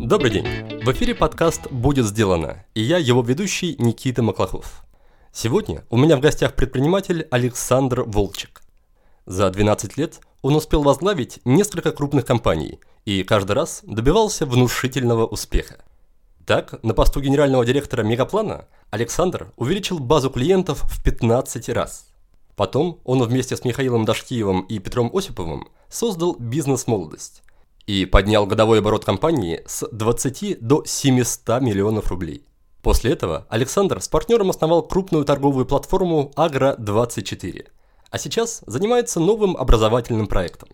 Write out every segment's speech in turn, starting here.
Добрый день! В эфире подкаст «Будет сделано» и я, его ведущий Никита Маклахов. Сегодня у меня в гостях предприниматель Александр Волчек. За 12 лет он успел возглавить несколько крупных компаний и каждый раз добивался внушительного успеха. Так, на посту генерального директора Мегаплана Александр увеличил базу клиентов в 15 раз. Потом он вместе с Михаилом Дашкиевым и Петром Осиповым создал бизнес «Молодость» и поднял годовой оборот компании с 20 до 700 миллионов рублей. После этого Александр с партнером основал крупную торговую платформу Агро24, а сейчас занимается новым образовательным проектом.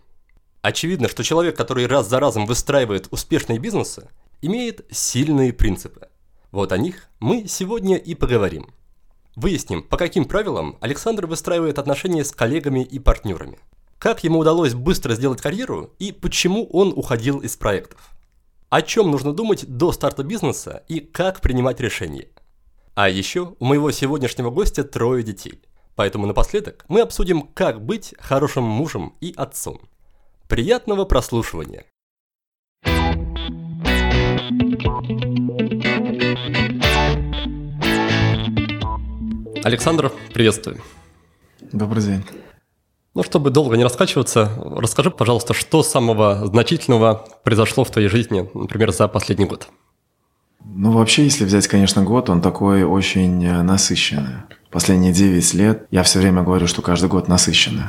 Очевидно, что человек, который раз за разом выстраивает успешные бизнесы, имеет сильные принципы. Вот о них мы сегодня и поговорим. Выясним, по каким правилам Александр выстраивает отношения с коллегами и партнерами. Как ему удалось быстро сделать карьеру и почему он уходил из проектов о чем нужно думать до старта бизнеса и как принимать решения. А еще у моего сегодняшнего гостя трое детей. Поэтому напоследок мы обсудим, как быть хорошим мужем и отцом. Приятного прослушивания! Александр, приветствую. Добрый день. Ну, чтобы долго не раскачиваться, расскажи, пожалуйста, что самого значительного произошло в твоей жизни, например, за последний год? Ну, вообще, если взять, конечно, год, он такой очень э, насыщенный. Последние 9 лет я все время говорю, что каждый год насыщенный.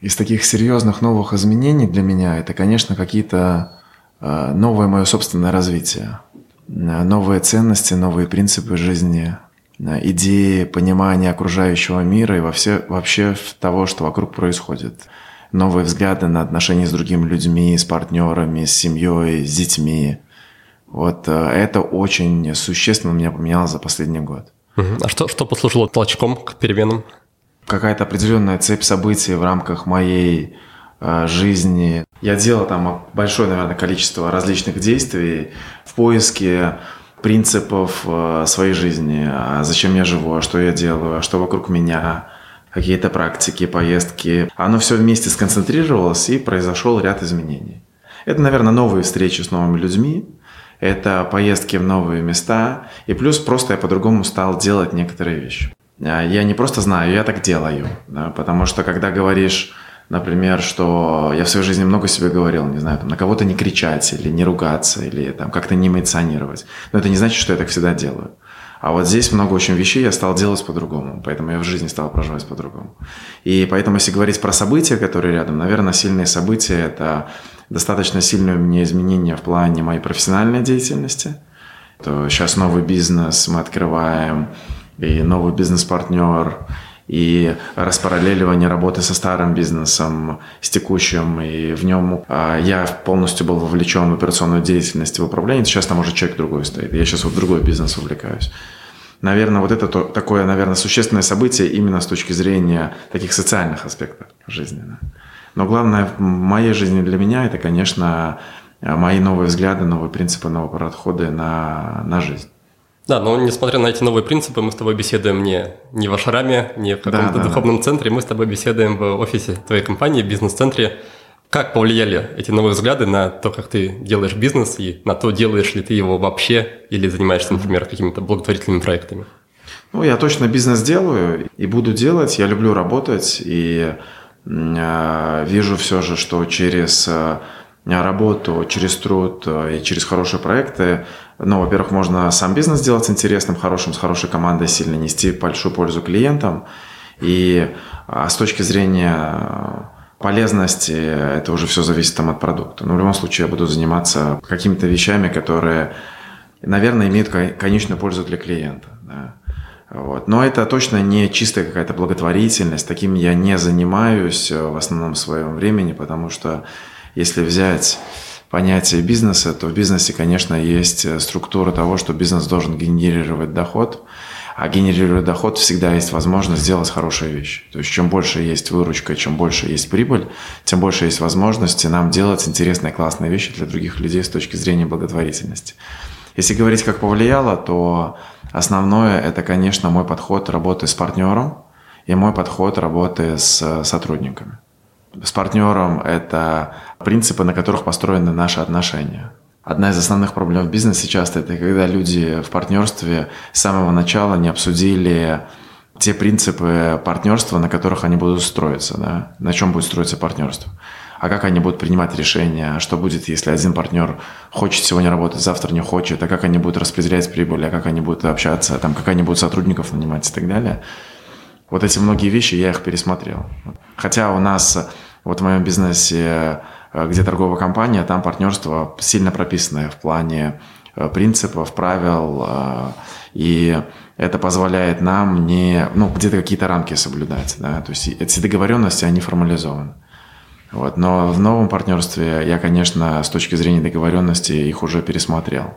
Из таких серьезных новых изменений для меня это, конечно, какие-то э, новое мое собственное развитие, э, новые ценности, новые принципы жизни, идеи понимания окружающего мира и во все, вообще того, что вокруг происходит. Новые взгляды на отношения с другими людьми, с партнерами, с семьей, с детьми. Вот э, это очень существенно меня поменяло за последний год. А что, что послужило толчком к переменам? Какая-то определенная цепь событий в рамках моей э, жизни. Я делал там большое, наверное, количество различных действий в поиске принципов э, своей жизни, а зачем я живу, а что я делаю, а что вокруг меня, какие-то практики, поездки. Оно все вместе сконцентрировалось и произошел ряд изменений. Это, наверное, новые встречи с новыми людьми, это поездки в новые места, и плюс просто я по-другому стал делать некоторые вещи. Я не просто знаю, я так делаю, да, потому что когда говоришь Например, что я в своей жизни много себе говорил, не знаю, там, на кого-то не кричать или не ругаться, или там, как-то не эмоционировать. Но это не значит, что я так всегда делаю. А вот здесь много очень вещей я стал делать по-другому, поэтому я в жизни стал проживать по-другому. И поэтому, если говорить про события, которые рядом, наверное, сильные события – это достаточно сильное у меня изменение в плане моей профессиональной деятельности. То сейчас новый бизнес мы открываем, и новый бизнес-партнер, и распараллеливание работы со старым бизнесом, с текущим, и в нем а, я полностью был вовлечен в операционную деятельность, в управление. Сейчас там уже человек другой стоит. Я сейчас вот в другой бизнес увлекаюсь. Наверное, вот это то, такое, наверное, существенное событие именно с точки зрения таких социальных аспектов жизни. Но главное в моей жизни для меня это, конечно, мои новые взгляды, новые принципы, новые подходы на, на жизнь. Да, но несмотря на эти новые принципы, мы с тобой беседуем не, не в Ашараме, не в каком-то да, духовном да. центре, мы с тобой беседуем в офисе твоей компании, бизнес-центре. Как повлияли эти новые взгляды на то, как ты делаешь бизнес и на то, делаешь ли ты его вообще или занимаешься, например, какими-то благотворительными проектами? Ну, я точно бизнес делаю и буду делать. Я люблю работать и э, вижу все же, что через э, работу, через труд э, и через хорошие проекты ну, во-первых, можно сам бизнес сделать интересным, хорошим, с хорошей командой, сильно нести большую пользу клиентам. И а с точки зрения полезности, это уже все зависит там от продукта. Но в любом случае я буду заниматься какими-то вещами, которые, наверное, имеют конечную пользу для клиента. Да. Вот. Но это точно не чистая какая-то благотворительность. Таким я не занимаюсь в основном в своем времени, потому что если взять понятие бизнеса, то в бизнесе, конечно, есть э, структура того, что бизнес должен генерировать доход, а генерируя доход, всегда есть возможность сделать хорошие вещи. То есть чем больше есть выручка, чем больше есть прибыль, тем больше есть возможности нам делать интересные, классные вещи для других людей с точки зрения благотворительности. Если говорить, как повлияло, то основное – это, конечно, мой подход работы с партнером и мой подход работы с сотрудниками. С партнером – это принципы, на которых построены наши отношения. Одна из основных проблем в бизнесе часто это когда люди в партнерстве с самого начала не обсудили те принципы партнерства, на которых они будут строиться, да? на чем будет строиться партнерство. А как они будут принимать решения, что будет, если один партнер хочет сегодня работать, завтра не хочет, а как они будут распределять прибыль, а как они будут общаться, там, как они будут сотрудников нанимать и так далее. Вот эти многие вещи я их пересмотрел. Хотя у нас вот в моем бизнесе, э, где торговая компания, там партнерство сильно прописанное в плане э, принципов, правил, э, и это позволяет нам не, ну, где-то какие-то рамки соблюдать, да, то есть эти договоренности, они формализованы. Вот. Но в новом партнерстве я, конечно, с точки зрения договоренности их уже пересмотрел.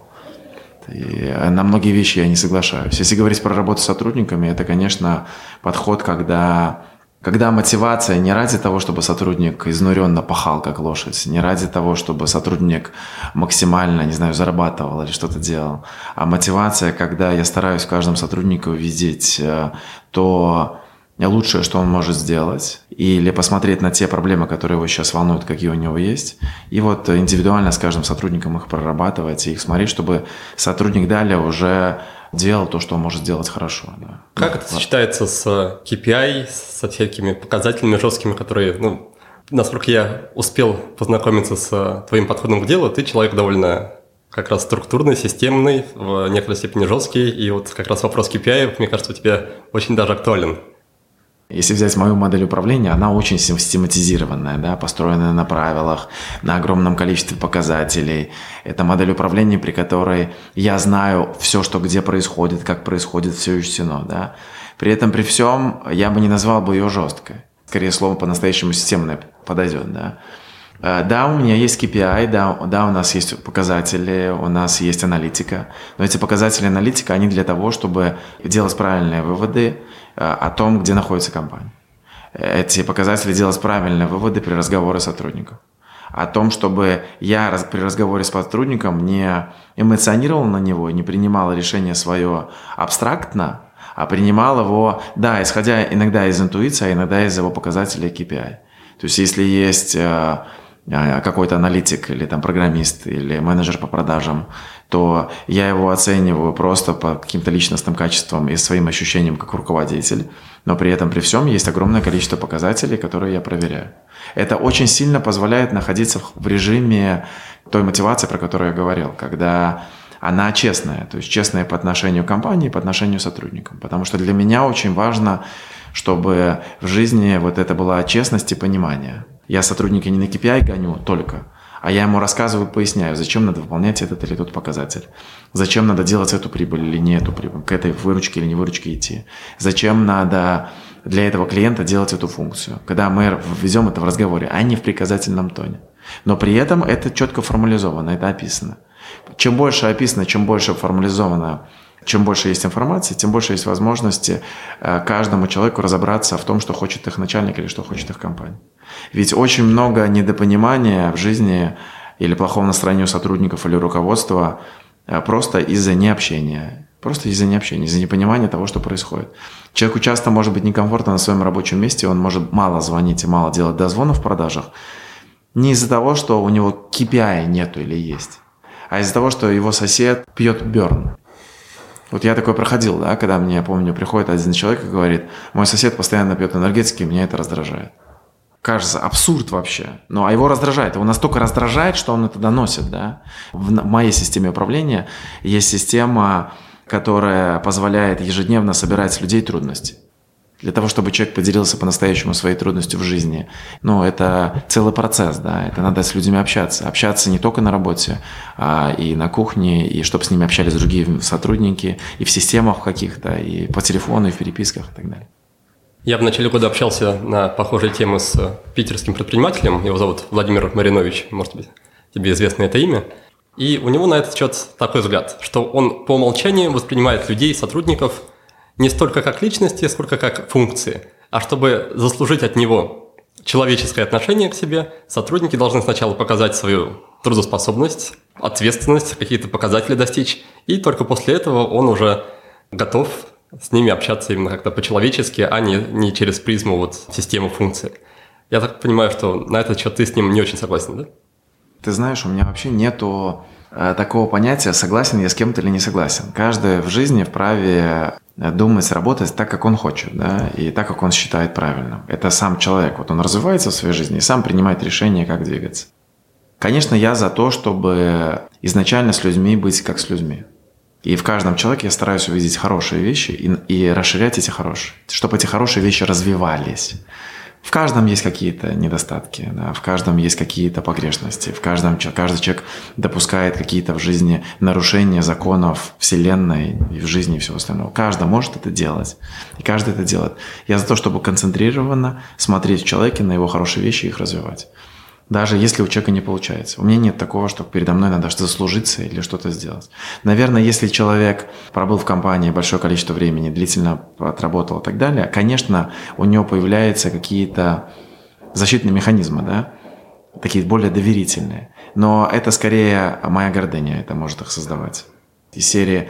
И на многие вещи я не соглашаюсь. Если говорить про работу с сотрудниками, это, конечно, подход, когда когда мотивация не ради того, чтобы сотрудник изнуренно пахал, как лошадь, не ради того, чтобы сотрудник максимально, не знаю, зарабатывал или что-то делал, а мотивация, когда я стараюсь в каждом сотруднике увидеть э, то лучшее, что он может сделать, или посмотреть на те проблемы, которые его сейчас волнуют, какие у него есть, и вот индивидуально с каждым сотрудником их прорабатывать и их смотреть, чтобы сотрудник далее уже делал то, что он может сделать хорошо. Да. Как это сочетается с KPI, со всякими показателями жесткими, которые, ну, насколько я успел познакомиться с твоим подходом к делу, ты человек довольно как раз структурный, системный, в некоторой степени жесткий, и вот как раз вопрос KPI, мне кажется, у тебя очень даже актуален. Если взять мою модель управления, она очень систематизированная, да, построенная на правилах, на огромном количестве показателей. Это модель управления, при которой я знаю все, что где происходит, как происходит, все учтено. Да. При этом, при всем, я бы не назвал бы ее жесткой. Скорее, слово по-настоящему системное подойдет. Да. Э, да, у меня есть KPI, да, да, у нас есть показатели, у нас есть аналитика, но эти показатели аналитика, они для того, чтобы делать правильные выводы, о том, где находится компания. Эти показатели делать правильные выводы при разговоре с сотрудником. О том, чтобы я при разговоре с сотрудником не эмоционировал на него, не принимал решение свое абстрактно, а принимал его, да, исходя иногда из интуиции, а иногда из его показателей KPI. То есть если есть э, э, какой-то аналитик или там программист или менеджер по продажам, то я его оцениваю просто по каким-то личностным качествам и своим ощущениям как руководитель, но при этом при всем есть огромное количество показателей, которые я проверяю. Это очень сильно позволяет находиться в режиме той мотивации, про которую я говорил, когда она честная, то есть честная по отношению к компании, по отношению к сотрудникам. Потому что для меня очень важно, чтобы в жизни вот это была честность и понимание. Я сотрудника не на KPI гоню только, а я ему рассказываю, поясняю, зачем надо выполнять этот или тот показатель. Зачем надо делать эту прибыль или не эту прибыль, к этой выручке или не выручке идти. Зачем надо для этого клиента делать эту функцию. Когда мы введем это в разговоре, а не в приказательном тоне. Но при этом это четко формализовано, это описано. Чем больше описано, чем больше формализовано чем больше есть информации, тем больше есть возможности э, каждому человеку разобраться в том, что хочет их начальник или что хочет их компания. Ведь очень много недопонимания в жизни или плохого настроения у сотрудников или руководства э, просто из-за необщения. Просто из-за необщения, из-за непонимания того, что происходит. Человеку часто может быть некомфортно на своем рабочем месте, он может мало звонить и мало делать дозвонов в продажах. Не из-за того, что у него KPI нету или есть, а из-за того, что его сосед пьет берн. Вот я такой проходил, да, когда мне, я помню, приходит один человек и говорит, мой сосед постоянно пьет энергетики, меня это раздражает. Кажется, абсурд вообще. Ну, а его раздражает. Его настолько раздражает, что он это доносит, да. В моей системе управления есть система, которая позволяет ежедневно собирать с людей трудности для того, чтобы человек поделился по-настоящему своей трудностью в жизни. Ну, это целый процесс, да, это надо с людьми общаться. Общаться не только на работе, а и на кухне, и чтобы с ними общались другие сотрудники, и в системах каких-то, и по телефону, и в переписках и так далее. Я в начале года общался на похожие темы с питерским предпринимателем, его зовут Владимир Маринович, может быть, тебе известно это имя. И у него на этот счет такой взгляд, что он по умолчанию воспринимает людей, сотрудников – не столько как личности, сколько как функции. А чтобы заслужить от него человеческое отношение к себе, сотрудники должны сначала показать свою трудоспособность, ответственность, какие-то показатели достичь, и только после этого он уже готов с ними общаться именно как-то по-человечески, а не, не через призму вот системы функций. Я так понимаю, что на этот счет ты с ним не очень согласен, да? Ты знаешь, у меня вообще нету э, такого понятия, согласен я с кем-то или не согласен. Каждый в жизни вправе э, думать, работать так, как он хочет, да, и так, как он считает правильным. Это сам человек, вот он развивается в своей жизни и сам принимает решение, как двигаться. Конечно, я за то, чтобы изначально с людьми быть как с людьми. И в каждом человеке я стараюсь увидеть хорошие вещи и, и расширять эти хорошие, чтобы эти хорошие вещи развивались. В каждом есть какие-то недостатки, да, в каждом есть какие-то погрешности, в каждом каждый человек допускает какие-то в жизни нарушения законов Вселенной и в жизни и всего остального. Каждый может это делать, и каждый это делает. Я за то, чтобы концентрированно смотреть в человеке на его хорошие вещи и их развивать даже если у человека не получается. У меня нет такого, что передо мной надо что-то заслужиться или что-то сделать. Наверное, если человек пробыл в компании большое количество времени, длительно отработал и так далее, конечно, у него появляются какие-то защитные механизмы, да, такие более доверительные. Но это скорее моя гордыня, это может их создавать. Из серии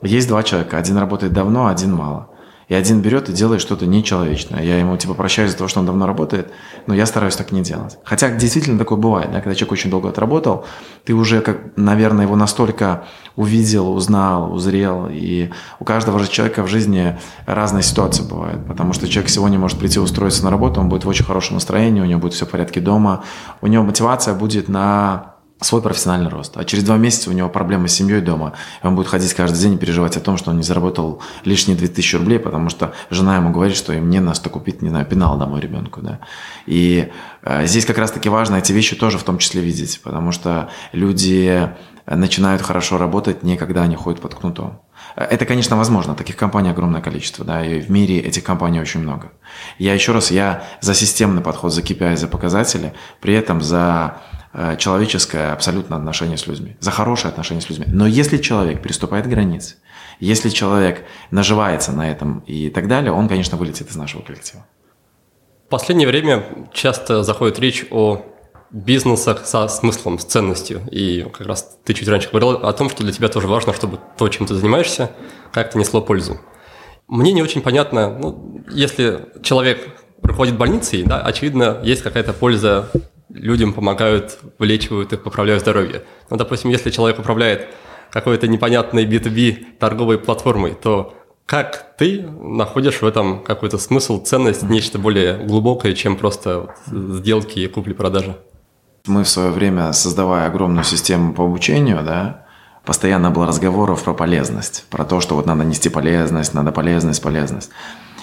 есть два человека, один работает давно, один мало. И один берет и делает что-то нечеловечное. Я ему типа прощаю за то, что он давно работает, но я стараюсь так не делать. Хотя действительно такое бывает, да, когда человек очень долго отработал, ты уже, как, наверное, его настолько увидел, узнал, узрел. И у каждого же человека в жизни разные ситуации бывают. Потому что человек сегодня может прийти устроиться на работу, он будет в очень хорошем настроении, у него будет все в порядке дома, у него мотивация будет на свой профессиональный рост. А через два месяца у него проблемы с семьей дома. И он будет ходить каждый день и переживать о том, что он не заработал лишние 2000 рублей, потому что жена ему говорит, что им не на что купить, не знаю, пенал домой ребенку. Да? И э, здесь как раз-таки важно эти вещи тоже в том числе видеть, потому что люди начинают хорошо работать не когда они ходят под кнутом. Это, конечно, возможно. Таких компаний огромное количество, да, и в мире этих компаний очень много. Я еще раз, я за системный подход, за KPI, за показатели, при этом за Э, человеческое абсолютно отношение с людьми, за хорошее отношение с людьми. Но если человек переступает границы, если человек наживается на этом и так далее, он, конечно, вылетит из нашего коллектива. В последнее время часто заходит речь о бизнесах со смыслом, с ценностью. И как раз ты чуть раньше говорил о том, что для тебя тоже важно, чтобы то, чем ты занимаешься, как-то несло пользу. Мне не очень понятно, ну, если человек руководит больницей, да, очевидно, есть какая-то польза людям помогают, вылечивают их, поправляют здоровье. Ну, допустим, если человек управляет какой-то непонятной B2B торговой платформой, то как ты находишь в этом какой-то смысл, ценность, нечто более глубокое, чем просто сделки и купли-продажи? Мы в свое время, создавая огромную систему по обучению, да, постоянно было разговоров про полезность, про то, что вот надо нести полезность, надо полезность, полезность.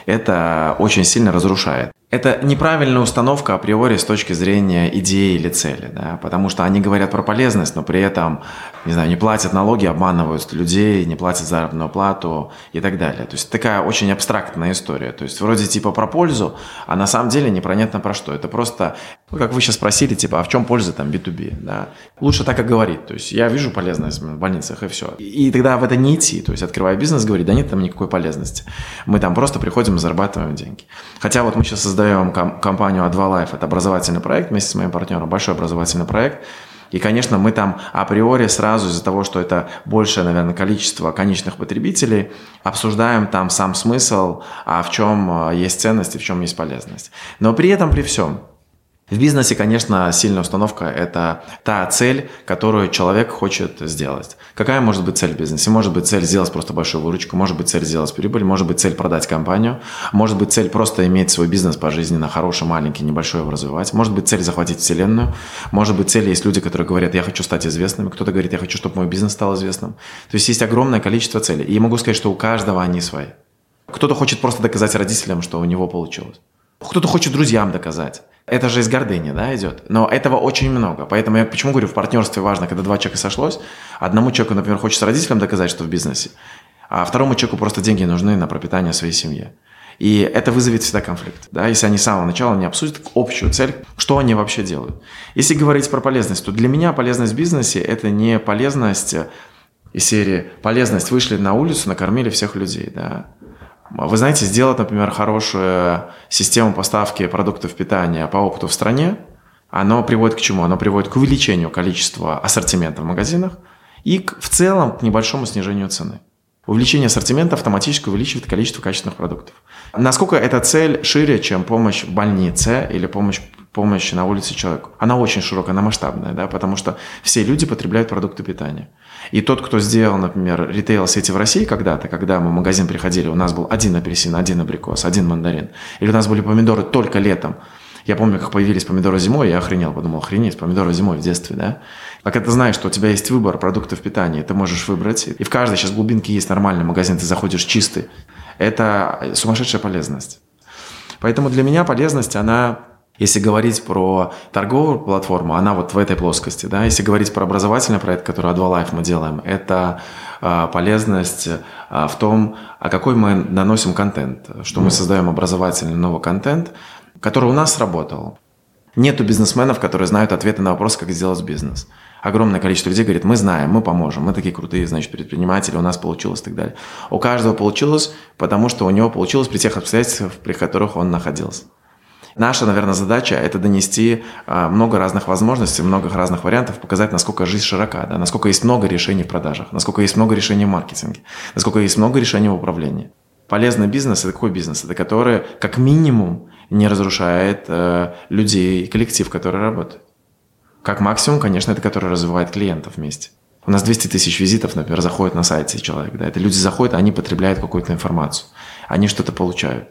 Это очень сильно разрушает это неправильная установка априори с точки зрения идеи или цели, да, потому что они говорят про полезность, но при этом, не знаю, не платят налоги, обманывают людей, не платят заработную плату и так далее. То есть такая очень абстрактная история. То есть вроде типа про пользу, а на самом деле непонятно про что. Это просто, ну, как вы сейчас спросили, типа, а в чем польза там B2B, да? Лучше так и говорить. То есть я вижу полезность в больницах и все. И, тогда в это не идти. То есть открывая бизнес, говорить, да нет там никакой полезности. Мы там просто приходим и зарабатываем деньги. Хотя вот мы сейчас создаем создаем компанию A2 Life. Это образовательный проект вместе с моим партнером, большой образовательный проект. И, конечно, мы там априори сразу из-за того, что это большее, наверное, количество конечных потребителей, обсуждаем там сам смысл, а в чем э, есть ценность и в чем есть полезность. Но при этом, при всем, в бизнесе, конечно, сильная установка – это та цель, которую человек хочет сделать. Какая может быть цель в бизнесе? Может быть цель сделать просто большую выручку, может быть цель сделать прибыль, может быть цель продать компанию, может быть цель просто иметь свой бизнес по жизни на хороший, маленький, небольшой его развивать, может быть цель захватить вселенную, может быть цель есть люди, которые говорят, я хочу стать известным, кто-то говорит, я хочу, чтобы мой бизнес стал известным. То есть есть огромное количество целей. И я могу сказать, что у каждого они свои. Кто-то хочет просто доказать родителям, что у него получилось. Кто-то хочет друзьям доказать. Это же из гордыни, да, идет. Но этого очень много. Поэтому я почему говорю, в партнерстве важно, когда два человека сошлось. Одному человеку, например, хочется родителям доказать, что в бизнесе, а второму человеку просто деньги нужны на пропитание своей семьи. И это вызовет всегда конфликт. Да? Если они с самого начала не обсудят общую цель, что они вообще делают. Если говорить про полезность, то для меня полезность в бизнесе – это не полезность из серии «полезность вышли на улицу, накормили всех людей». Да? Вы знаете, сделать, например, хорошую систему поставки продуктов питания по опыту в стране, оно приводит к чему? Оно приводит к увеличению количества ассортимента в магазинах и к, в целом к небольшому снижению цены. Увеличение ассортимента автоматически увеличивает количество качественных продуктов. Насколько эта цель шире, чем помощь в больнице или помощь, помощь на улице человеку? Она очень широкая, она масштабная, да, потому что все люди потребляют продукты питания. И тот, кто сделал, например, ритейл-сети в России когда-то, когда мы в магазин приходили, у нас был один апельсин, один абрикос, один мандарин. Или у нас были помидоры только летом. Я помню, как появились помидоры зимой, я охренел, подумал, охренеть, помидоры зимой в детстве, да? А когда ты знаешь, что у тебя есть выбор продуктов питания, ты можешь выбрать, и в каждой сейчас глубинке есть нормальный магазин, ты заходишь чистый, это сумасшедшая полезность. Поэтому для меня полезность, она если говорить про торговую платформу, она вот в этой плоскости. Да? Если говорить про образовательный проект, который Adva Life мы делаем, это э, полезность э, в том, а какой мы наносим контент, что мы создаем образовательный новый контент, который у нас сработал. Нету бизнесменов, которые знают ответы на вопрос, как сделать бизнес. Огромное количество людей говорит, мы знаем, мы поможем, мы такие крутые, значит, предприниматели, у нас получилось и так далее. У каждого получилось, потому что у него получилось при тех обстоятельствах, при которых он находился. Наша, наверное, задача – это донести а, много разных возможностей, много разных вариантов, показать, насколько жизнь широка, да, насколько есть много решений в продажах, насколько есть много решений в маркетинге, насколько есть много решений в управлении. Полезный бизнес – это какой бизнес? Это который, как минимум, не разрушает э, людей коллектив, который работает. Как максимум, конечно, это который развивает клиентов вместе. У нас 200 тысяч визитов, например, заходят на сайте человек. Да, это люди заходят, они потребляют какую-то информацию. Они что-то получают.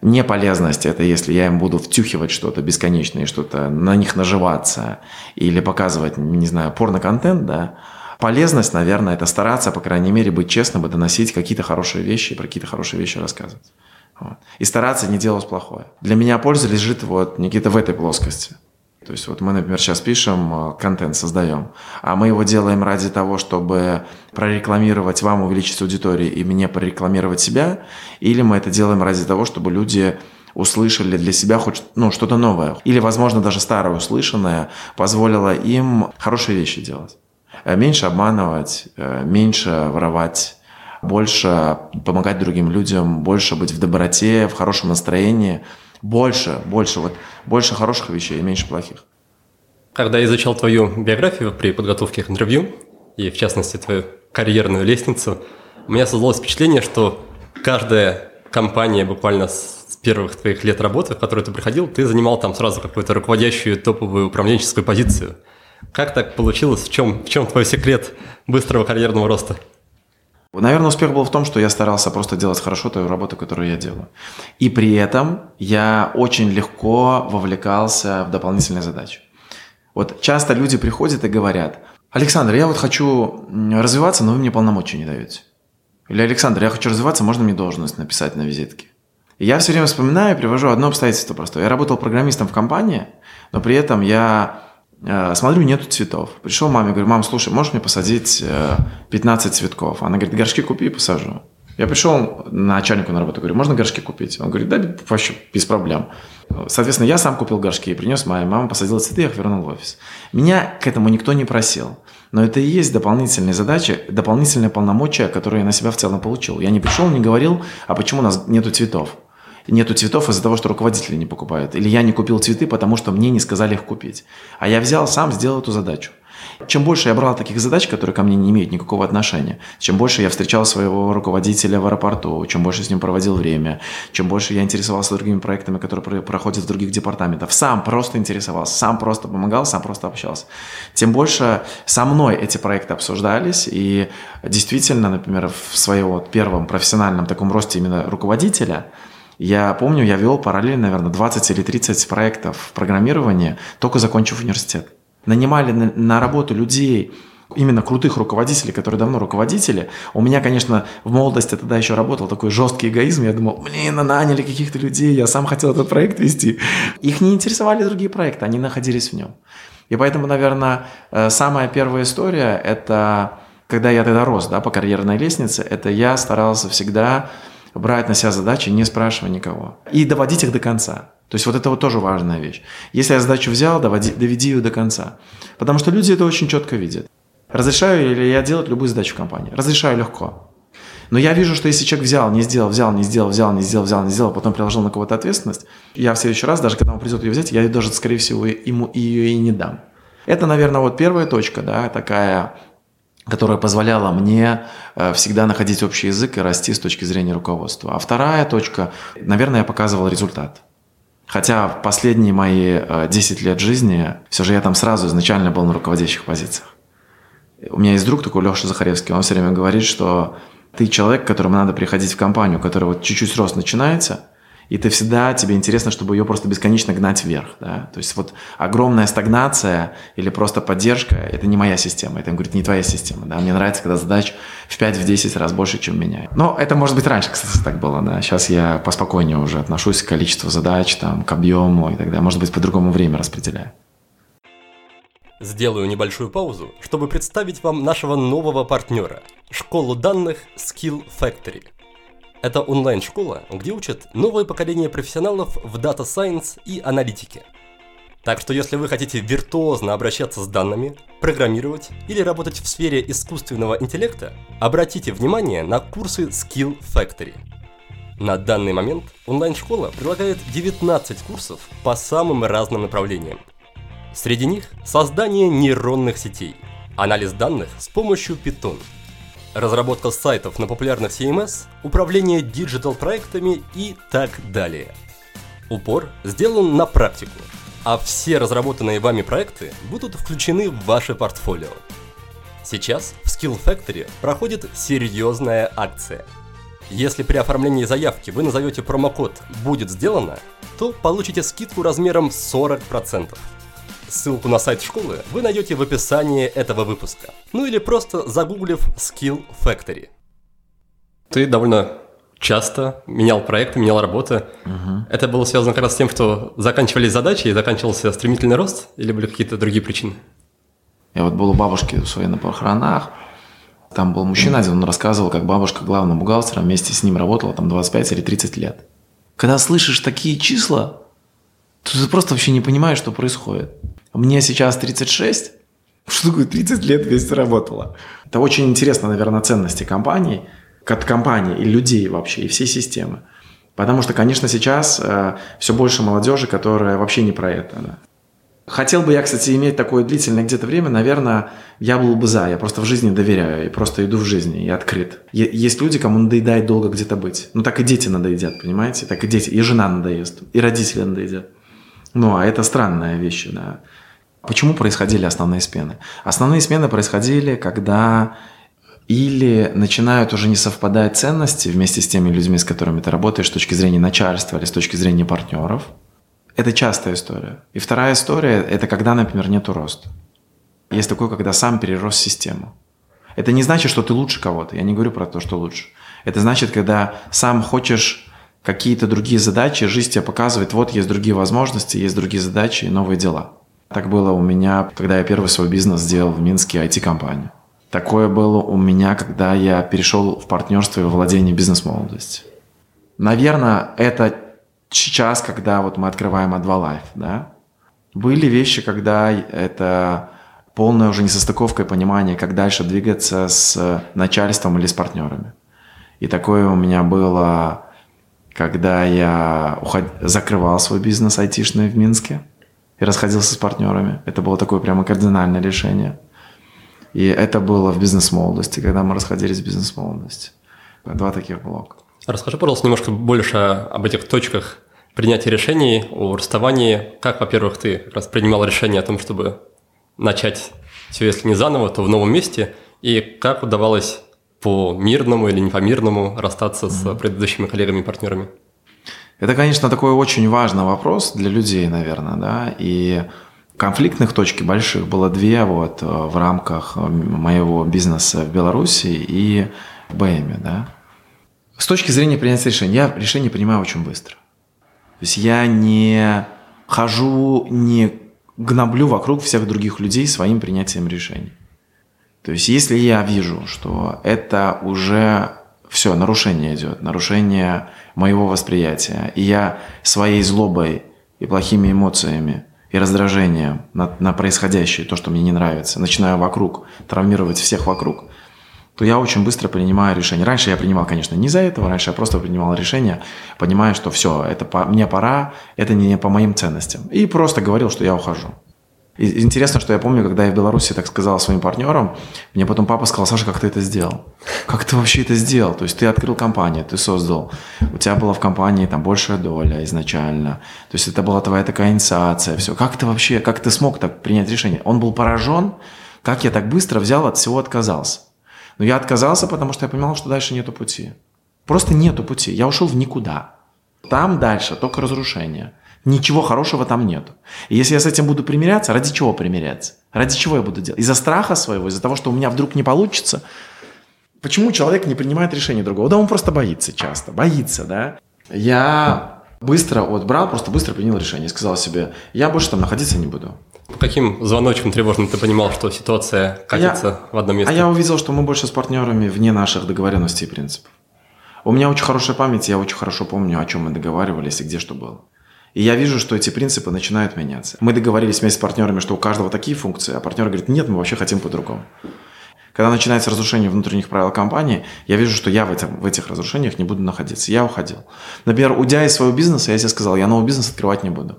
Неполезность – это если я им буду втюхивать что-то бесконечное, что-то на них наживаться или показывать, не знаю, порно-контент, да. Полезность, наверное, это стараться, по крайней мере, быть честным и доносить какие-то хорошие вещи, про какие-то хорошие вещи рассказывать. Вот. И стараться не делать плохое. Для меня польза лежит вот где-то в этой плоскости – то есть вот мы, например, сейчас пишем, э, контент создаем, а мы его делаем ради того, чтобы прорекламировать вам, увеличить аудиторию и мне прорекламировать себя, или мы это делаем ради того, чтобы люди услышали для себя хоть ну, что-то новое. Или, возможно, даже старое услышанное позволило им хорошие вещи делать. Э, меньше обманывать, э, меньше воровать, больше помогать другим людям, больше быть в доброте, в хорошем настроении – больше, больше, вот, больше хороших вещей и меньше плохих. Когда я изучал твою биографию при подготовке к интервью, и в частности твою карьерную лестницу, у меня создалось впечатление, что каждая компания буквально с первых твоих лет работы, в которую ты приходил, ты занимал там сразу какую-то руководящую топовую управленческую позицию. Как так получилось? В чем, в чем твой секрет быстрого карьерного роста? Наверное, успех был в том, что я старался просто делать хорошо ту работу, которую я делаю. И при этом я очень легко вовлекался в дополнительные задачи. Вот часто люди приходят и говорят, Александр, я вот хочу развиваться, но вы мне полномочий не даете. Или Александр, я хочу развиваться, можно мне должность написать на визитке? И я все время вспоминаю и привожу одно обстоятельство простое. Я работал программистом в компании, но при этом я смотрю, нету цветов. Пришел маме, говорю, мам, слушай, можешь мне посадить 15 э, цветков? Она говорит, горшки купи и посажу. Я пришел начальнику на работу, говорю, можно горшки купить? Он говорит, да, вообще без проблем. Соответственно, я сам купил горшки, принес маме, мама посадила цветы, я их вернул в офис. Меня к этому никто не просил. Но это и есть дополнительные задачи, дополнительные полномочия, которые я на себя в целом получил. Я не пришел, не говорил, а почему у нас нету цветов нету цветов из-за того, что руководители не покупают. Или я не купил цветы, потому что мне не сказали их купить. А я взял сам, сделал эту задачу. Чем больше я брал таких задач, которые ко мне не имеют никакого отношения, чем больше я встречал своего руководителя в аэропорту, чем больше с ним проводил время, чем больше я интересовался другими проектами, которые проходят в других департаментах, сам просто интересовался, сам просто помогал, сам просто общался, тем больше со мной эти проекты обсуждались, и действительно, например, в своем вот первом профессиональном таком росте именно руководителя – я помню, я вел параллельно, наверное, 20 или 30 проектов программирования, только закончив университет. Нанимали на, на работу людей, именно крутых руководителей, которые давно руководители. У меня, конечно, в молодости тогда еще работал такой жесткий эгоизм. Я думал, блин, наняли каких-то людей, я сам хотел этот проект вести. Их не интересовали другие проекты, они находились в нем. И поэтому, наверное, э, самая первая история – это когда я тогда рос да, по карьерной лестнице, это я старался всегда брать на себя задачи, не спрашивая никого. И доводить их до конца. То есть вот это вот тоже важная вещь. Если я задачу взял, доводи, доведи ее до конца. Потому что люди это очень четко видят. Разрешаю ли я делать любую задачу в компании? Разрешаю легко. Но я вижу, что если человек взял, не сделал, взял, не сделал, взял, не сделал, взял, не сделал, потом приложил на кого-то ответственность, я в следующий раз, даже когда он придет ее взять, я даже, скорее всего, ему ее и не дам. Это, наверное, вот первая точка, да, такая которая позволяла мне э, всегда находить общий язык и расти с точки зрения руководства. А вторая точка, наверное, я показывал результат. Хотя в последние мои 10 э, лет жизни все же я там сразу изначально был на руководящих позициях. У меня есть друг такой, Леша Захаревский, он все время говорит, что ты человек, к которому надо приходить в компанию, которая вот чуть-чуть рост начинается – и ты всегда, тебе интересно, чтобы ее просто бесконечно гнать вверх, да, то есть вот огромная стагнация или просто поддержка, это не моя система, это, говорит, не твоя система, да, мне нравится, когда задач в 5-10 раз больше, чем меня. Но это, может быть, раньше, кстати, так было, да, сейчас я поспокойнее уже отношусь к количеству задач, там, к объему и так далее, может быть, по-другому время распределяю. Сделаю небольшую паузу, чтобы представить вам нашего нового партнера – школу данных Skill Factory – это онлайн-школа, где учат новое поколение профессионалов в Data Science и аналитике. Так что если вы хотите виртуозно обращаться с данными, программировать или работать в сфере искусственного интеллекта, обратите внимание на курсы Skill Factory. На данный момент онлайн-школа предлагает 19 курсов по самым разным направлениям. Среди них создание нейронных сетей, анализ данных с помощью Python – разработка сайтов на популярных CMS, управление диджитал-проектами и так далее. Упор сделан на практику, а все разработанные вами проекты будут включены в ваше портфолио. Сейчас в Skill Factory проходит серьезная акция. Если при оформлении заявки вы назовете промокод «Будет сделано», то получите скидку размером 40%. Ссылку на сайт школы вы найдете в описании этого выпуска. Ну или просто загуглив Skill Factory. Ты довольно часто менял проекты, менял работы. Угу. Это было связано как раз с тем, что заканчивались задачи и заканчивался стремительный рост, или были какие-то другие причины? Я вот был у бабушки своей на похоронах. Там был мужчина один, он рассказывал, как бабушка главным бухгалтером вместе с ним работала там 25 или 30 лет. Когда слышишь такие числа, то ты просто вообще не понимаешь, что происходит. Мне сейчас 36, что такое 30 лет вместе работала. Это очень интересно, наверное, ценности компании, как компании и людей вообще, и всей системы. Потому что, конечно, сейчас э, все больше молодежи, которая вообще не про это. Да. Хотел бы я, кстати, иметь такое длительное где-то время, наверное, я был бы за. Я просто в жизни доверяю, и просто иду в жизни, и открыт. Есть люди, кому надоедает долго где-то быть. Ну, так и дети надоедят, понимаете? Так и дети, и жена надоест, и родители надоедят. Ну, а это странная вещь, да. Почему происходили основные смены? Основные смены происходили, когда или начинают уже не совпадать ценности вместе с теми людьми, с которыми ты работаешь, с точки зрения начальства или с точки зрения партнеров. Это частая история. И вторая история – это когда, например, нету роста. Есть такое, когда сам перерос систему. Это не значит, что ты лучше кого-то. Я не говорю про то, что лучше. Это значит, когда сам хочешь какие-то другие задачи, жизнь тебе показывает, вот есть другие возможности, есть другие задачи и новые дела. Так было у меня, когда я первый свой бизнес сделал в Минске, IT-компанию. Такое было у меня, когда я перешел в партнерство и владение бизнес-молодости. Наверное, это сейчас, когда вот мы открываем A2 Life, да. Были вещи, когда это полная уже несостыковка и понимание, как дальше двигаться с начальством или с партнерами. И такое у меня было, когда я уход... закрывал свой бизнес айтишный в Минске – и расходился с партнерами. Это было такое прямо кардинальное решение. И это было в бизнес-молодости, когда мы расходились в бизнес-молодости. Два таких блока. Расскажи, пожалуйста, немножко больше об этих точках принятия решений, о расставании. Как, во-первых, ты как раз принимал решение о том, чтобы начать все, если не заново, то в новом месте, и как удавалось по мирному или не по мирному расстаться mm-hmm. с предыдущими коллегами и партнерами? Это, конечно, такой очень важный вопрос для людей, наверное, да, и конфликтных точек больших было две вот э, в рамках э, моего бизнеса в Беларуси и в БМе, да. С точки зрения принятия решения, я решение принимаю очень быстро. То есть я не хожу, не гноблю вокруг всех других людей своим принятием решений. То есть если я вижу, что это уже все, нарушение идет, нарушение моего восприятия. И я своей злобой и плохими эмоциями и раздражением на, на происходящее, то, что мне не нравится, начинаю вокруг травмировать всех вокруг, то я очень быстро принимаю решение. Раньше я принимал, конечно, не за этого, раньше я просто принимал решение, понимая, что все, это по, мне пора, это не по моим ценностям. И просто говорил, что я ухожу. И интересно, что я помню, когда я в Беларуси так сказал своим партнерам, мне потом папа сказал, Саша, как ты это сделал? Как ты вообще это сделал? То есть ты открыл компанию, ты создал, у тебя была в компании там большая доля изначально, то есть это была твоя такая инициация, все. Как ты вообще, как ты смог так принять решение? Он был поражен, как я так быстро взял от всего отказался. Но я отказался, потому что я понимал, что дальше нету пути. Просто нету пути. Я ушел в никуда. Там дальше только разрушение. Ничего хорошего там нету. И если я с этим буду примиряться, ради чего примиряться? Ради чего я буду делать? Из-за страха своего, из-за того, что у меня вдруг не получится? Почему человек не принимает решение другого? Да он просто боится часто, боится, да? Я быстро вот брал, просто быстро принял решение, сказал себе, я больше там находиться не буду. По каким звоночкам тревожным ты понимал, что ситуация катится а я, в одном месте? А я увидел, что мы больше с партнерами вне наших договоренностей и принципов. У меня очень хорошая память, я очень хорошо помню, о чем мы договаривались и где что было. И я вижу, что эти принципы начинают меняться. Мы договорились вместе с партнерами, что у каждого такие функции, а партнер говорит, нет, мы вообще хотим по-другому. Когда начинается разрушение внутренних правил компании, я вижу, что я в, этом, в этих разрушениях не буду находиться. Я уходил. Например, уйдя из своего бизнеса, я себе сказал, я новый бизнес открывать не буду.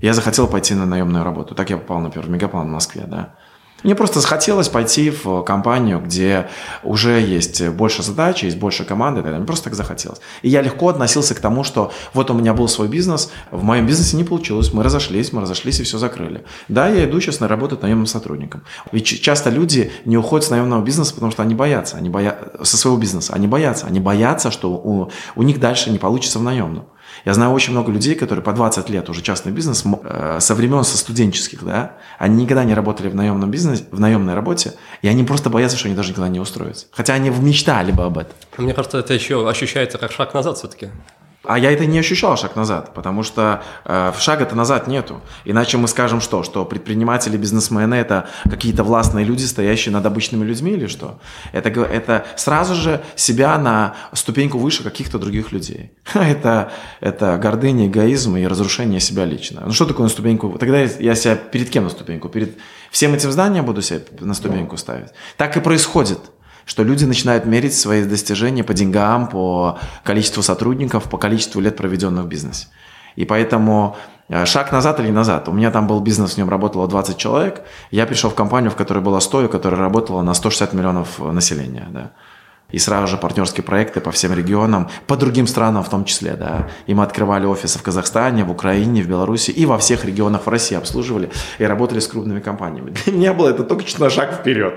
Я захотел пойти на наемную работу. Так я попал, например, в Мегаплан в Москве, да. Мне просто захотелось пойти в компанию, где уже есть больше задач, есть больше команды. Мне просто так захотелось. И я легко относился к тому, что вот у меня был свой бизнес, в моем бизнесе не получилось, мы разошлись, мы разошлись и все закрыли. Да, я иду сейчас на работу наемным сотрудником. Ведь часто люди не уходят с наемного бизнеса, потому что они боятся, они боятся со своего бизнеса, они боятся, они боятся, что у, у них дальше не получится в наемном. Я знаю очень много людей, которые по 20 лет уже частный бизнес, э, со времен со студенческих, да, они никогда не работали в наемном бизнесе, в наемной работе, и они просто боятся, что они даже никогда не устроятся. Хотя они мечтали бы об этом. Мне кажется, это еще ощущается как шаг назад все-таки. А я это не ощущал шаг назад, потому что э, шага-то назад нету. Иначе мы скажем что? Что предприниматели, бизнесмены – это какие-то властные люди, стоящие над обычными людьми или что? Это, это сразу же себя на ступеньку выше каких-то других людей. Это, это гордыня, эгоизм и разрушение себя лично. Ну что такое на ступеньку? Тогда я себя перед кем на ступеньку? Перед всем этим зданием буду себя на ступеньку ставить? Так и происходит что люди начинают мерить свои достижения по деньгам, по количеству сотрудников, по количеству лет, проведенных в бизнесе. И поэтому э, шаг назад или назад. У меня там был бизнес, в нем работало 20 человек. Я пришел в компанию, в которой было 100, которая работала на 160 миллионов населения. Да. И сразу же партнерские проекты по всем регионам, по другим странам в том числе. Да. И мы открывали офисы в Казахстане, в Украине, в Беларуси и во всех регионах в России обслуживали и работали с крупными компаниями. Для меня было это только на шаг вперед.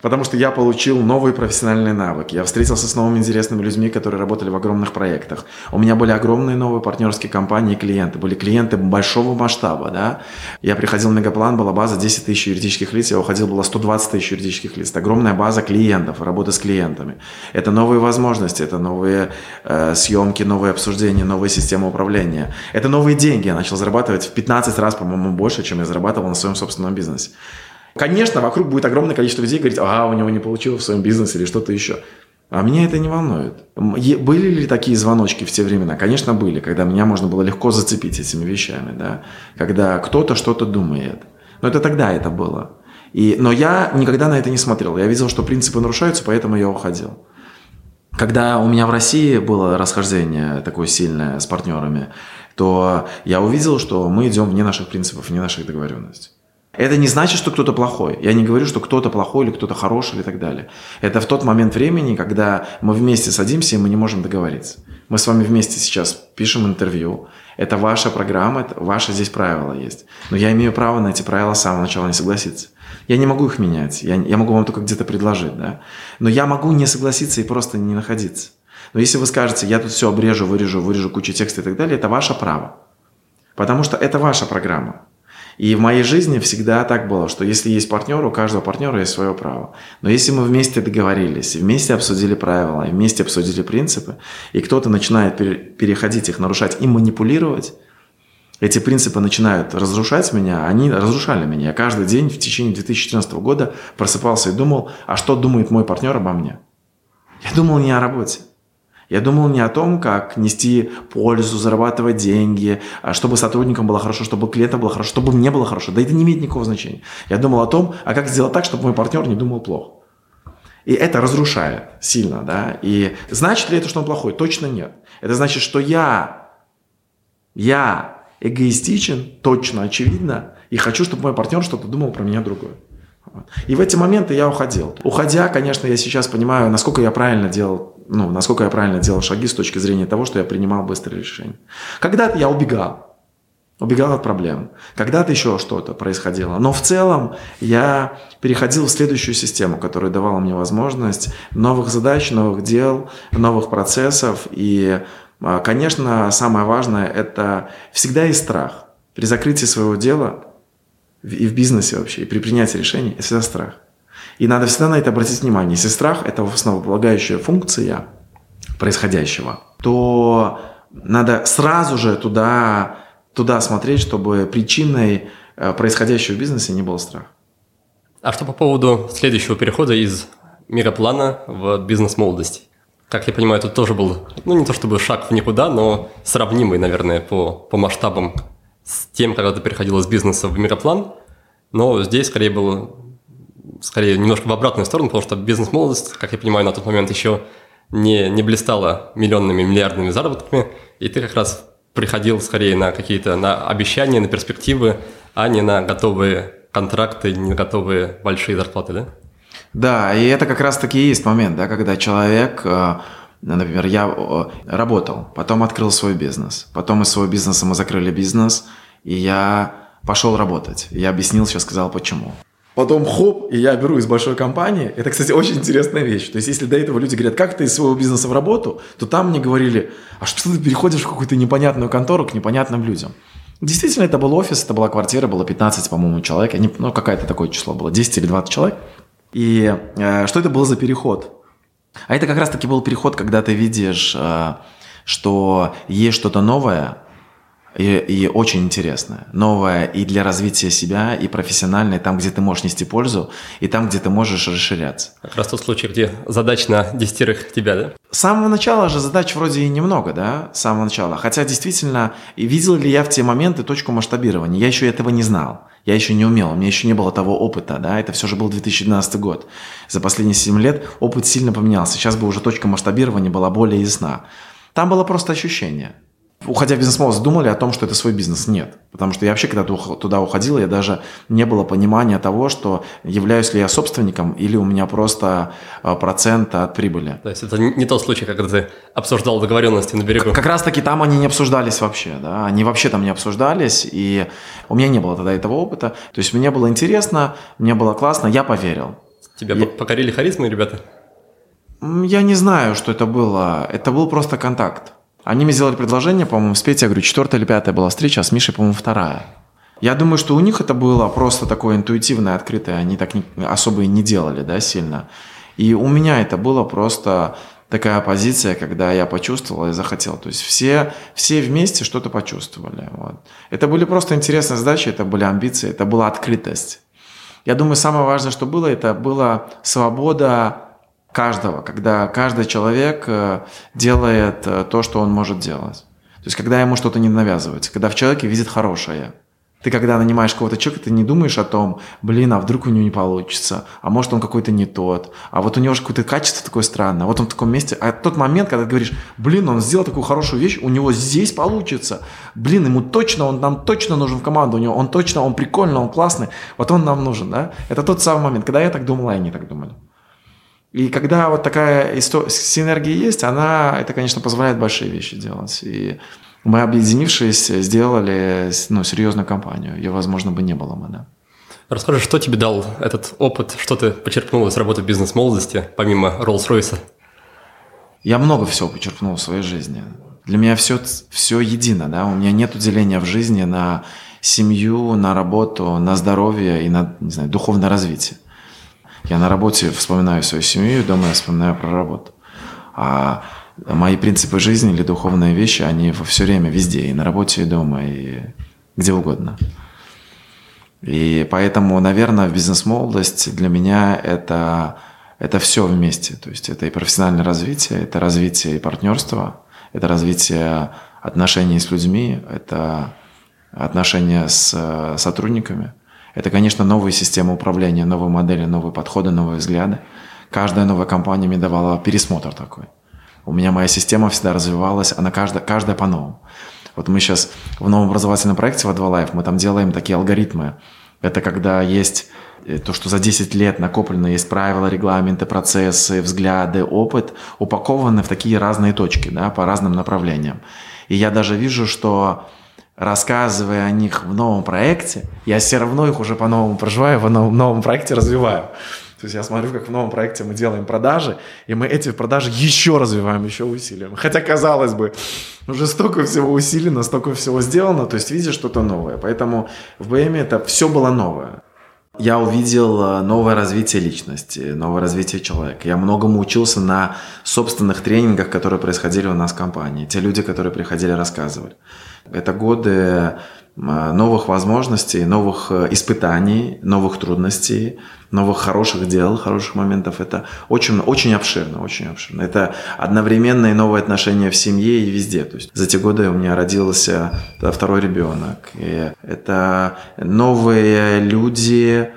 Потому что я получил новые профессиональные навыки. Я встретился с новыми интересными людьми, которые работали в огромных проектах. У меня были огромные новые партнерские компании и клиенты. Были клиенты большого масштаба. Да? Я приходил в Мегаплан, была база 10 тысяч юридических лиц. Я уходил, была 120 тысяч юридических лиц. Это огромная база клиентов, работа с клиентами. Это новые возможности, это новые э, съемки, новые обсуждения, новые системы управления. Это новые деньги. Я начал зарабатывать в 15 раз, по-моему, больше, чем я зарабатывал на своем собственном бизнесе. Конечно, вокруг будет огромное количество людей говорить, а, у него не получилось в своем бизнесе или что-то еще. А меня это не волнует. Были ли такие звоночки в те времена? Конечно, были, когда меня можно было легко зацепить этими вещами, да? когда кто-то что-то думает. Но это тогда это было. И, но я никогда на это не смотрел. Я видел, что принципы нарушаются, поэтому я уходил. Когда у меня в России было расхождение такое сильное с партнерами, то я увидел, что мы идем вне наших принципов, вне наших договоренностей. Это не значит, что кто-то плохой. Я не говорю, что кто-то плохой или кто-то хороший или так далее. Это в тот момент времени, когда мы вместе садимся и мы не можем договориться. Мы с вами вместе сейчас пишем интервью. Это ваша программа, это ваши здесь правила есть. Но я имею право на эти правила с самого начала не согласиться. Я не могу их менять. Я, я могу вам только где-то предложить, да. Но я могу не согласиться и просто не находиться. Но если вы скажете, я тут все обрежу, вырежу, вырежу кучу текста и так далее, это ваше право. Потому что это ваша программа. И в моей жизни всегда так было, что если есть партнер, у каждого партнера есть свое право. Но если мы вместе договорились, вместе обсудили правила, вместе обсудили принципы, и кто-то начинает переходить их, нарушать и манипулировать, эти принципы начинают разрушать меня, они разрушали меня. Я каждый день в течение 2014 года просыпался и думал, а что думает мой партнер обо мне? Я думал не о работе. Я думал не о том, как нести пользу, зарабатывать деньги, а чтобы сотрудникам было хорошо, чтобы клиентам было хорошо, чтобы мне было хорошо. Да это не имеет никакого значения. Я думал о том, а как сделать так, чтобы мой партнер не думал плохо. И это разрушает сильно, да. И значит ли это, что он плохой? Точно нет. Это значит, что я, я эгоистичен, точно, очевидно, и хочу, чтобы мой партнер что-то думал про меня другое. И в эти моменты я уходил. Уходя, конечно, я сейчас понимаю, насколько я правильно делал, ну, насколько я правильно делал шаги с точки зрения того, что я принимал быстрые решения. Когда-то я убегал. Убегал от проблем. Когда-то еще что-то происходило. Но в целом я переходил в следующую систему, которая давала мне возможность новых задач, новых дел, новых процессов. И, а, конечно, самое важное – это всегда есть страх. При закрытии своего дела и в бизнесе вообще, и при принятии решений, это всегда страх. И надо всегда на это обратить внимание. Если страх – это основополагающая функция происходящего, то надо сразу же туда, туда смотреть, чтобы причиной э, происходящего в бизнесе не был страх. А что по поводу следующего перехода из мира плана в бизнес молодости? Как я понимаю, тут тоже был, ну не то чтобы шаг в никуда, но сравнимый, наверное, по, по масштабам с тем, когда ты переходил из бизнеса в мироплан, но здесь скорее было скорее немножко в обратную сторону, потому что бизнес-молодость, как я понимаю, на тот момент еще не, не блистала миллионными, миллиардными заработками, и ты как раз приходил скорее на какие-то на обещания, на перспективы, а не на готовые контракты, не готовые большие зарплаты, да? Да, и это как раз-таки и есть момент, да, когда человек э, Например, я работал, потом открыл свой бизнес. Потом из своего бизнеса мы закрыли бизнес, и я пошел работать. Я объяснил, сейчас сказал, почему. Потом хоп, и я беру из большой компании. Это, кстати, очень интересная вещь. То есть, если до этого люди говорят, как ты из своего бизнеса в работу, то там мне говорили, а что ты переходишь в какую-то непонятную контору к непонятным людям. Действительно, это был офис, это была квартира, было 15, по-моему, человек. Ну, какое-то такое число было, 10 или 20 человек. И э, что это был за переход? А это как раз-таки был переход, когда ты видишь, э, что есть что-то новое, и, и очень интересное. Новое и для развития себя, и профессиональное, там, где ты можешь нести пользу, и там, где ты можешь расширяться. Как раз тот случай, где задач на десятерых тебя, да? С самого начала же задач вроде и немного, да, с самого начала. Хотя действительно, видел ли я в те моменты точку масштабирования? Я еще этого не знал. Я еще не умел, у меня еще не было того опыта, да, это все же был 2012 год. За последние 7 лет опыт сильно поменялся. Сейчас бы уже точка масштабирования была более ясна. Там было просто ощущение – уходя в бизнес-молодость, думали о том, что это свой бизнес? Нет. Потому что я вообще, когда туда уходил, я даже не было понимания того, что являюсь ли я собственником или у меня просто а, процент от прибыли. То есть это не тот случай, когда ты обсуждал договоренности на берегу? Как раз таки там они не обсуждались вообще, да, они вообще там не обсуждались, и у меня не было тогда этого опыта. То есть мне было интересно, мне было классно, я поверил. Тебя я... покорили харизмы, ребята? Я не знаю, что это было. Это был просто контакт. Они мне сделали предложение, по-моему, с Петей, я говорю, четвертая или пятая была встреча, а с Мишей, по-моему, вторая. Я думаю, что у них это было просто такое интуитивное, открытое, они так не, особо и не делали, да, сильно. И у меня это было просто такая позиция, когда я почувствовал и захотел. То есть все, все вместе что-то почувствовали. Вот. Это были просто интересные задачи, это были амбиции, это была открытость. Я думаю, самое важное, что было, это была свобода каждого, когда каждый человек э, делает э, то, что он может делать. То есть, когда ему что-то не навязывается, когда в человеке видит хорошее. Ты когда нанимаешь кого-то человека, ты не думаешь о том, блин, а вдруг у него не получится, а может он какой-то не тот, а вот у него же какое-то качество такое странное, вот он в таком месте. А тот момент, когда ты говоришь, блин, он сделал такую хорошую вещь, у него здесь получится, блин, ему точно, он нам точно нужен в команду, у него он точно, он прикольный, он классный, вот он нам нужен, да? Это тот самый момент, когда я так думал, и они так думали. И когда вот такая история, синергия есть, она, это, конечно, позволяет большие вещи делать. И мы, объединившись, сделали ну, серьезную компанию. Ее, возможно, бы не было бы, да. Расскажи, что тебе дал этот опыт, что ты почерпнул из работы бизнес-молодости, помимо Rolls-Royce? Я много всего почерпнул в своей жизни. Для меня все, все едино, да, у меня нет деления в жизни на семью, на работу, на здоровье и на, не знаю, духовное развитие. Я на работе вспоминаю свою семью, дома я вспоминаю про работу. А мои принципы жизни или духовные вещи, они все время везде, и на работе, и дома, и где угодно. И поэтому, наверное, бизнес-молодость для меня это, это все вместе. То есть это и профессиональное развитие, это развитие и партнерства, это развитие отношений с людьми, это отношения с сотрудниками – это, конечно, новые системы управления, новые модели, новые подходы, новые взгляды. Каждая новая компания мне давала пересмотр такой. У меня моя система всегда развивалась, она каждая, каждая по-новому. Вот мы сейчас в новом образовательном проекте в Advalife, мы там делаем такие алгоритмы. Это когда есть э, то, что за 10 лет накоплено, есть правила, регламенты, процессы, взгляды, опыт, упакованы в такие разные точки, да, по разным направлениям. И я даже вижу, что рассказывая о них в новом проекте, я все равно их уже по-новому проживаю, в новом проекте развиваю. То есть я смотрю, как в новом проекте мы делаем продажи, и мы эти продажи еще развиваем, еще усиливаем. Хотя, казалось бы, уже столько всего усилено, столько всего сделано, то есть видишь что-то новое. Поэтому в БМ это все было новое. Я увидел э, новое развитие личности, новое развитие человека. Я многому учился на собственных тренингах, которые происходили у нас в компании. Те люди, которые приходили, рассказывали. Это годы новых возможностей, новых э, испытаний, новых трудностей, новых хороших дел, хороших моментов. Это очень, очень обширно, очень обширно. Это одновременно и новые отношения в семье и везде. То есть за те годы у меня родился второй ребенок. И это новые люди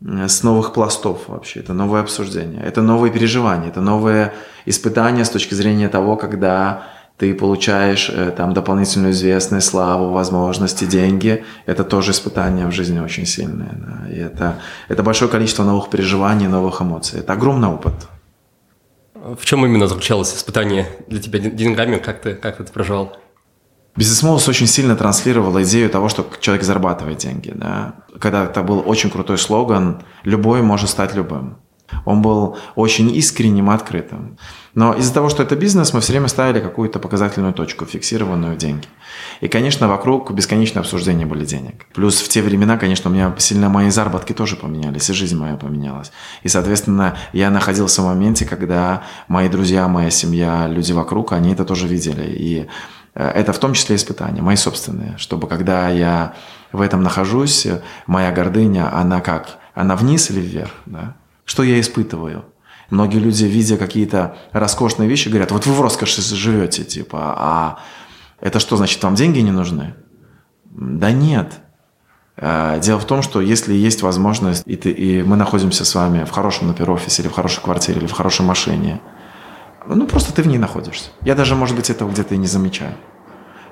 с новых пластов вообще. Это новое обсуждение, это новые переживания, это новые испытания с точки зрения того, когда ты получаешь э, там дополнительную известность, славу, возможности, деньги. Это тоже испытание в жизни очень сильное. Да? И это, это большое количество новых переживаний, новых эмоций. Это огромный опыт. В чем именно заключалось испытание для тебя деньгами? Как ты, как ты это проживал? Бизнес Молос очень сильно транслировал идею того, что человек зарабатывает деньги. Да? Когда это был очень крутой слоган «Любой может стать любым». Он был очень искренним, открытым. Но из-за того, что это бизнес, мы все время ставили какую-то показательную точку, фиксированную деньги. И, конечно, вокруг бесконечное обсуждение были денег. Плюс в те времена, конечно, у меня сильно мои заработки тоже поменялись, и жизнь моя поменялась. И, соответственно, я находился в моменте, когда мои друзья, моя семья, люди вокруг, они это тоже видели. И э, это в том числе испытания, мои собственные, чтобы когда я в этом нахожусь, моя гордыня, она как? Она вниз или вверх? Да? Что я испытываю? Многие люди, видя какие-то роскошные вещи, говорят, вот вы в роскоши живете, типа, а это что, значит, вам деньги не нужны? Да нет. Э, дело в том, что если есть возможность, и, ты, и мы находимся с вами в хорошем, например, офисе, или в хорошей квартире, или в хорошей машине, ну, просто ты в ней находишься. Я даже, может быть, этого где-то и не замечаю.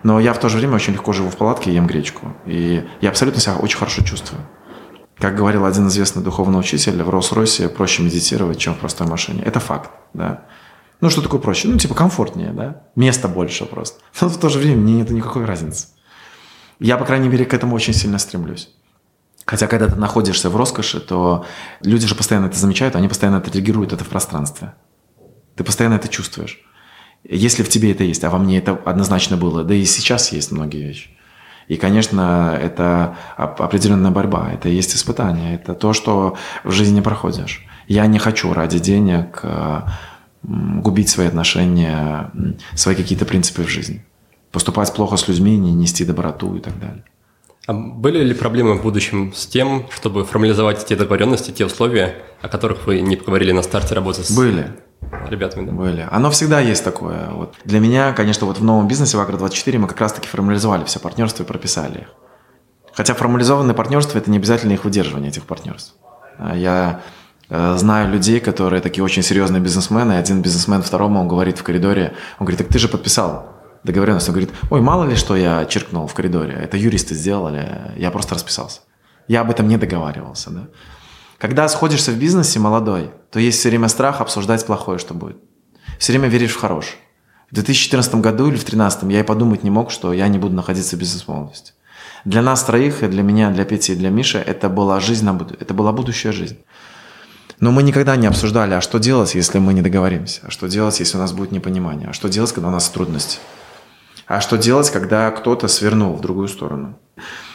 Но я в то же время очень легко живу в палатке ем гречку. И я абсолютно себя очень хорошо чувствую. Как говорил один известный духовный учитель, в Роллс-Ройсе проще медитировать, чем в простой машине. Это факт, да. Ну, что такое проще? Ну, типа комфортнее, да? Места больше просто. Но в то же время мне нет никакой разницы. Я, по крайней мере, к этому очень сильно стремлюсь. Хотя, когда ты находишься в роскоши, то люди же постоянно это замечают, они постоянно это реагируют это в пространстве. Ты постоянно это чувствуешь. Если в тебе это есть, а во мне это однозначно было, да и сейчас есть многие вещи. И, конечно, это определенная борьба, это есть испытание, это то, что в жизни проходишь. Я не хочу ради денег э, губить свои отношения, свои какие-то принципы в жизни. Поступать плохо с людьми, не нести доброту и так далее. А были ли проблемы в будущем с тем, чтобы формализовать те договоренности, те условия, о которых вы не поговорили на старте работы с Были ребятами, да? Были. Оно всегда есть такое. Вот. Для меня, конечно, вот в новом бизнесе в Агро24 мы как раз-таки формализовали все партнерства и прописали их. Хотя формализованное партнерство – это не обязательно их выдерживание, этих партнерств. А я э, знаю людей, которые такие очень серьезные бизнесмены, и один бизнесмен второму, он говорит в коридоре, он говорит, так ты же подписал договоренность. Он говорит, ой, мало ли, что я черкнул в коридоре, это юристы сделали, я просто расписался. Я об этом не договаривался, да. Когда сходишься в бизнесе молодой, то есть все время страх обсуждать плохое, что будет. Все время веришь в хорошее. В 2014 году или в 2013 я и подумать не мог, что я не буду находиться в бизнес-молодости. Для нас троих, и для меня, для Пети и для Миши, это была жизнь на буд... это была будущая жизнь. Но мы никогда не обсуждали, а что делать, если мы не договоримся, а что делать, если у нас будет непонимание, а что делать, когда у нас трудности, а что делать, когда кто-то свернул в другую сторону,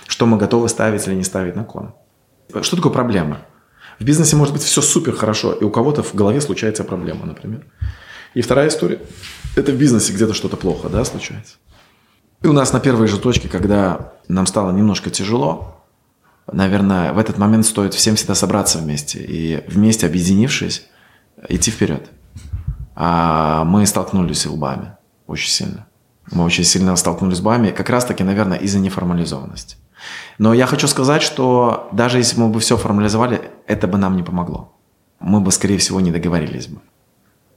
что мы готовы ставить или не ставить на кон. Что такое проблема? В бизнесе может быть все супер хорошо, и у кого-то в голове случается проблема, например. И вторая история – это в бизнесе где-то что-то плохо, да, случается. И у нас на первой же точке, когда нам стало немножко тяжело, наверное, в этот момент стоит всем всегда собраться вместе и вместе, объединившись, идти вперед. А мы столкнулись лбами очень сильно. Мы очень сильно столкнулись с лбами, как раз-таки, наверное, из-за неформализованности. Но я хочу сказать, что даже если мы бы все формализовали, это бы нам не помогло. Мы бы, скорее всего, не договорились бы.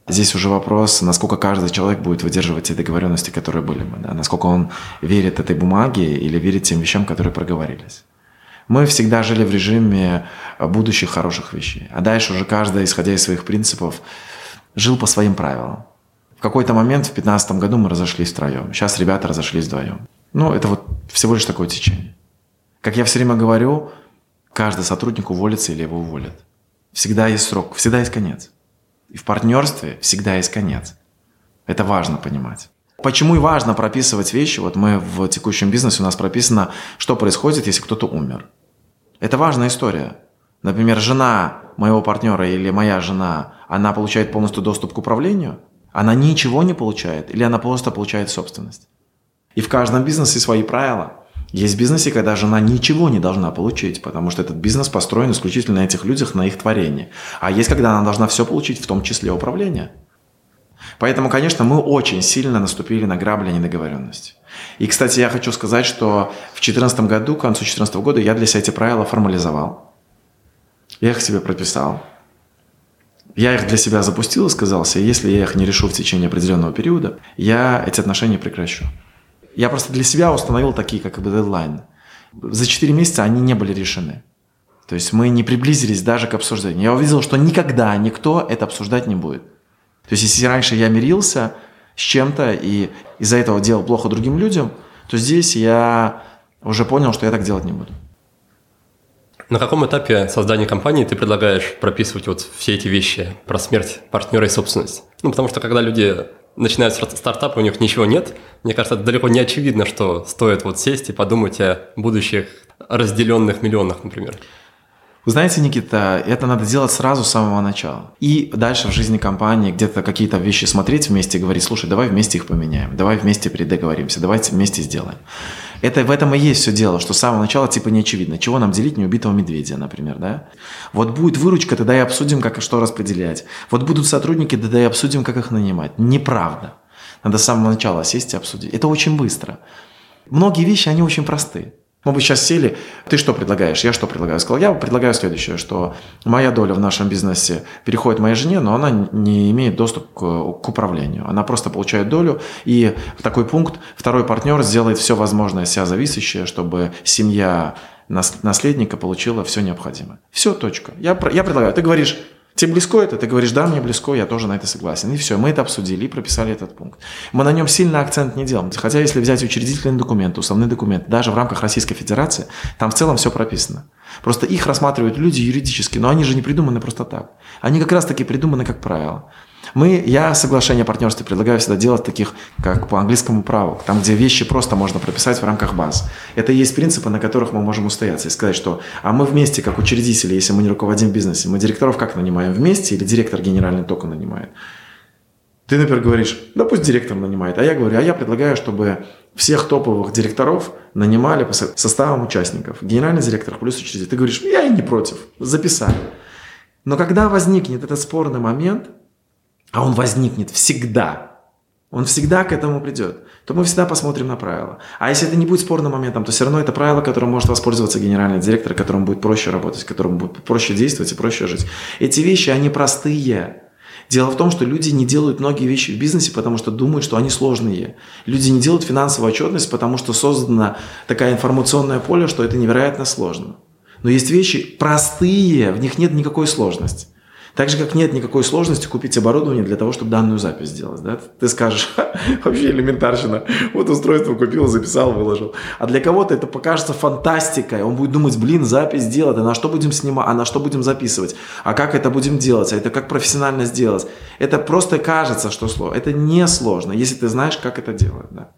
Здесь уже вопрос, насколько каждый человек будет выдерживать те договоренности, которые были бы, да? насколько он верит этой бумаге или верит тем вещам, которые проговорились. Мы всегда жили в режиме будущих хороших вещей. А дальше уже каждый, исходя из своих принципов, жил по своим правилам. В какой-то момент в 2015 году мы разошлись втроем. Сейчас ребята разошлись вдвоем. Ну, это вот всего лишь такое течение. Как я все время говорю, каждый сотрудник уволится или его уволят. Всегда есть срок, всегда есть конец. И в партнерстве всегда есть конец. Это важно понимать. Почему и важно прописывать вещи? Вот мы в текущем бизнесе, у нас прописано, что происходит, если кто-то умер. Это важная история. Например, жена моего партнера или моя жена, она получает полностью доступ к управлению, она ничего не получает, или она просто получает собственность. И в каждом бизнесе свои правила. Есть бизнесы, когда жена ничего не должна получить, потому что этот бизнес построен исключительно на этих людях, на их творении. А есть, когда она должна все получить, в том числе управление. Поэтому, конечно, мы очень сильно наступили на грабли недоговоренности. И, кстати, я хочу сказать, что в 2014 году, к концу 2014 года, я для себя эти правила формализовал. Я их себе прописал. Я их для себя запустил и сказал себе, если я их не решу в течение определенного периода, я эти отношения прекращу. Я просто для себя установил такие как бы дедлайн. За 4 месяца они не были решены. То есть мы не приблизились даже к обсуждению. Я увидел, что никогда никто это обсуждать не будет. То есть если раньше я мирился с чем-то и из-за этого делал плохо другим людям, то здесь я уже понял, что я так делать не буду. На каком этапе создания компании ты предлагаешь прописывать вот все эти вещи про смерть партнера и собственность? Ну, потому что когда люди начинают стартап, у них ничего нет, мне кажется, это далеко не очевидно, что стоит вот сесть и подумать о будущих разделенных миллионах, например. Вы знаете, Никита, это надо делать сразу с самого начала. И дальше в жизни компании где-то какие-то вещи смотреть вместе говорить, слушай, давай вместе их поменяем, давай вместе передоговоримся, давайте вместе сделаем. Это в этом и есть все дело, что с самого начала типа не очевидно. Чего нам делить неубитого медведя, например, да? Вот будет выручка, тогда и обсудим, как и что распределять. Вот будут сотрудники, тогда и обсудим, как их нанимать. Неправда. Надо с самого начала сесть и обсудить. Это очень быстро. Многие вещи, они очень простые. Мы бы сейчас сели, ты что предлагаешь, я что предлагаю? Сказал, я предлагаю следующее, что моя доля в нашем бизнесе переходит моей жене, но она не имеет доступ к, к управлению. Она просто получает долю, и в такой пункт второй партнер сделает все возможное, вся зависящее, чтобы семья наследника получила все необходимое. Все, точка. Я, я предлагаю, ты говоришь, Тебе близко это? Ты говоришь, да, мне близко, я тоже на это согласен. И все, мы это обсудили и прописали этот пункт. Мы на нем сильно акцент не делаем. Хотя если взять учредительный документ, уставный документ, даже в рамках Российской Федерации, там в целом все прописано. Просто их рассматривают люди юридически, но они же не придуманы просто так. Они как раз таки придуманы как правило. Мы, я соглашение о партнерстве предлагаю всегда делать таких, как по английскому праву, там, где вещи просто можно прописать в рамках баз. Это и есть принципы, на которых мы можем устояться и сказать, что а мы вместе, как учредители, если мы не руководим бизнесом, мы директоров как нанимаем вместе или директор генеральный только нанимает? Ты, например, говоришь, да пусть директор нанимает, а я говорю, а я предлагаю, чтобы всех топовых директоров нанимали по составам участников. Генеральный директор плюс учредитель. Ты говоришь, я и не против, записали. Но когда возникнет этот спорный момент, а он возникнет всегда, он всегда к этому придет, то мы всегда посмотрим на правила. А если это не будет спорным моментом, то все равно это правило, которым может воспользоваться генеральный директор, которому будет проще работать, которому будет проще действовать и проще жить. Эти вещи, они простые. Дело в том, что люди не делают многие вещи в бизнесе, потому что думают, что они сложные. Люди не делают финансовую отчетность, потому что создана такая информационное поле, что это невероятно сложно. Но есть вещи простые, в них нет никакой сложности. Так же, как нет никакой сложности купить оборудование для того, чтобы данную запись сделать. Да? Ты скажешь, вообще элементарщина. Вот устройство купил, записал, выложил. А для кого-то это покажется фантастикой. Он будет думать, блин, запись сделать, а на что будем снимать, а на что будем записывать, а как это будем делать, а это как профессионально сделать. Это просто кажется, что сложно. Это не сложно, если ты знаешь, как это делать. Да?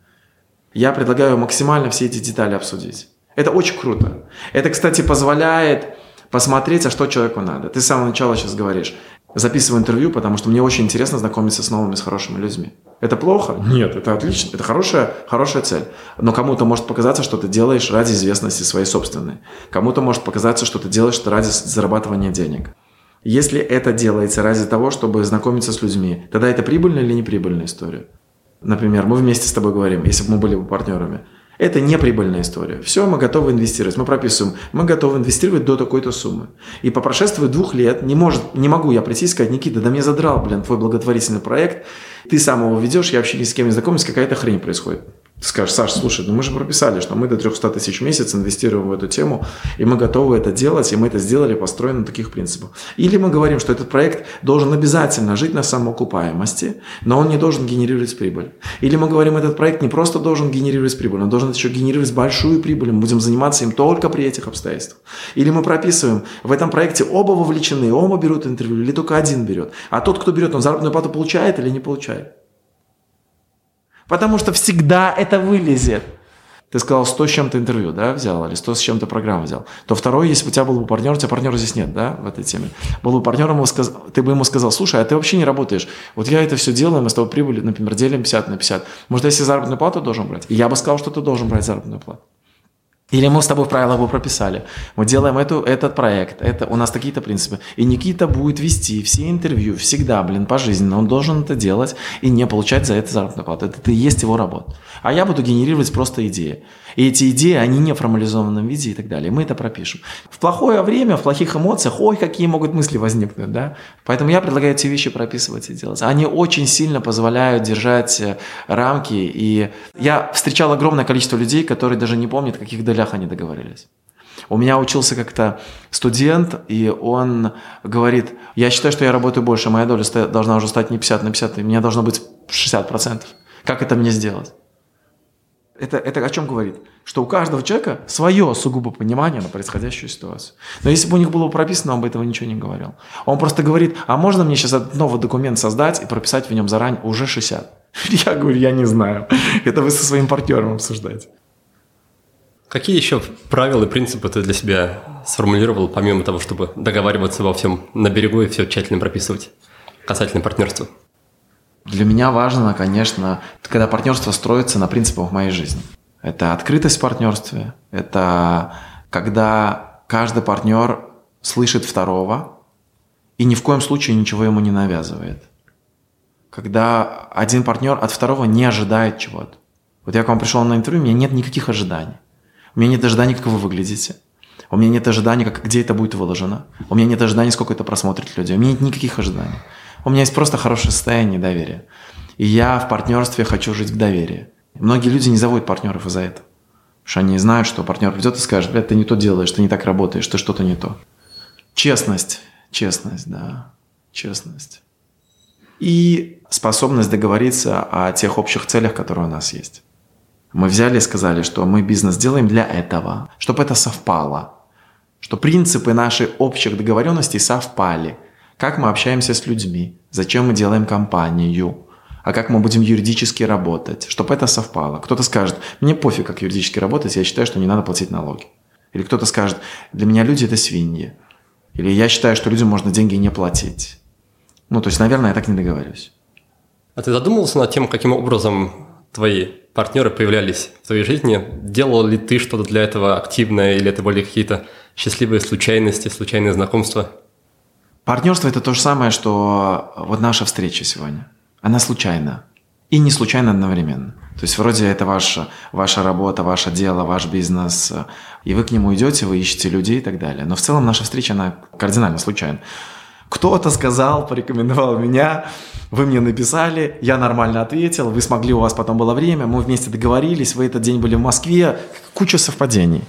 Я предлагаю максимально все эти детали обсудить. Это очень круто. Это, кстати, позволяет посмотреть, а что человеку надо. Ты с самого начала сейчас говоришь, записываю интервью, потому что мне очень интересно знакомиться с новыми, с хорошими людьми. Это плохо? Нет, это отлично. Это хорошая, хорошая цель. Но кому-то может показаться, что ты делаешь ради известности своей собственной. Кому-то может показаться, что ты делаешь это ради зарабатывания денег. Если это делается ради того, чтобы знакомиться с людьми, тогда это прибыльная или неприбыльная история? Например, мы вместе с тобой говорим, если бы мы были бы партнерами. Это не прибыльная история. Все, мы готовы инвестировать. Мы прописываем, мы готовы инвестировать до такой-то суммы. И по прошествии двух лет не, может, не могу я прийти и сказать, Никита, да мне задрал, блин, твой благотворительный проект. Ты сам его ведешь, я вообще ни с кем не знакомлюсь, какая-то хрень происходит. Ты скажешь, Саш, слушай, ну мы же прописали, что мы до 300 тысяч в месяц инвестируем в эту тему, и мы готовы это делать, и мы это сделали построено на таких принципах. Или мы говорим, что этот проект должен обязательно жить на самоокупаемости, но он не должен генерировать прибыль. Или мы говорим, этот проект не просто должен генерировать прибыль, он должен еще генерировать большую прибыль, мы будем заниматься им только при этих обстоятельствах. Или мы прописываем, в этом проекте оба вовлечены, оба берут интервью, или только один берет. А тот, кто берет, он заработную плату получает или не получает. Потому что всегда это вылезет. Ты сказал 100 с чем-то интервью, да, взял, или 100 с чем-то программу взял. То второй, если бы у тебя был бы партнер, у тебя партнера здесь нет, да, в этой теме. Был бы партнером, ты бы ему сказал, слушай, а ты вообще не работаешь. Вот я это все делаю, мы с тобой прибыли, например, делим 50 на 50. Может, я себе заработную плату должен брать? И я бы сказал, что ты должен брать заработную плату. Или мы с тобой в правилах бы прописали. Мы делаем эту, этот проект, это, у нас такие-то принципы. И Никита будет вести все интервью всегда, блин, пожизненно. Он должен это делать и не получать за это заработную плату. Это и есть его работа. А я буду генерировать просто идеи. И эти идеи, они не в формализованном виде и так далее. Мы это пропишем. В плохое время, в плохих эмоциях, ой, какие могут мысли возникнуть, да? Поэтому я предлагаю эти вещи прописывать и делать. Они очень сильно позволяют держать э, рамки. И я встречал огромное количество людей, которые даже не помнят, о каких долях они договорились. У меня учился как-то студент, и он говорит, я считаю, что я работаю больше, моя доля должна уже стать не 50 на 50, и мне должно быть 60%. Как это мне сделать? Это, это о чем говорит? Что у каждого человека свое сугубо понимание на происходящую ситуацию. Но если бы у них было прописано, он бы этого ничего не говорил. Он просто говорит, а можно мне сейчас новый документ создать и прописать в нем заранее уже 60? Я говорю, я не знаю. Это вы со своим партнером обсуждаете. Какие еще правила и принципы ты для себя сформулировал, помимо того, чтобы договариваться во всем на берегу и все тщательно прописывать касательно партнерства? Для меня важно, конечно, когда партнерство строится на принципах моей жизни. Это открытость в партнерстве, это когда каждый партнер слышит второго и ни в коем случае ничего ему не навязывает. Когда один партнер от второго не ожидает чего-то. Вот я к вам пришел на интервью, у меня нет никаких ожиданий. У меня нет ожиданий, как вы выглядите. У меня нет ожиданий, как, где это будет выложено. У меня нет ожиданий, сколько это просмотрит людей. У меня нет никаких ожиданий. У меня есть просто хорошее состояние доверия. И я в партнерстве хочу жить в доверии. Многие люди не заводят партнеров из-за этого. Потому что они знают, что партнер придет и скажет, блядь, ты не то делаешь, ты не так работаешь, ты что-то не то. Честность. Честность, да. Честность. И способность договориться о тех общих целях, которые у нас есть. Мы взяли и сказали, что мы бизнес делаем для этого, чтобы это совпало, что принципы нашей общих договоренностей совпали – как мы общаемся с людьми, зачем мы делаем компанию, а как мы будем юридически работать, чтобы это совпало. Кто-то скажет, мне пофиг, как юридически работать, я считаю, что не надо платить налоги. Или кто-то скажет, для меня люди это свиньи. Или я считаю, что людям можно деньги не платить. Ну, то есть, наверное, я так не договорюсь. А ты задумывался над тем, каким образом твои партнеры появлялись в твоей жизни? Делал ли ты что-то для этого активное, или это были какие-то счастливые случайности, случайные знакомства? Партнерство это то же самое, что вот наша встреча сегодня. Она случайна. И не случайно одновременно. То есть вроде это ваша, ваша работа, ваше дело, ваш бизнес, и вы к нему идете, вы ищете людей и так далее. Но в целом наша встреча, она кардинально случайна. Кто-то сказал, порекомендовал меня, вы мне написали, я нормально ответил, вы смогли, у вас потом было время, мы вместе договорились, вы этот день были в Москве, куча совпадений.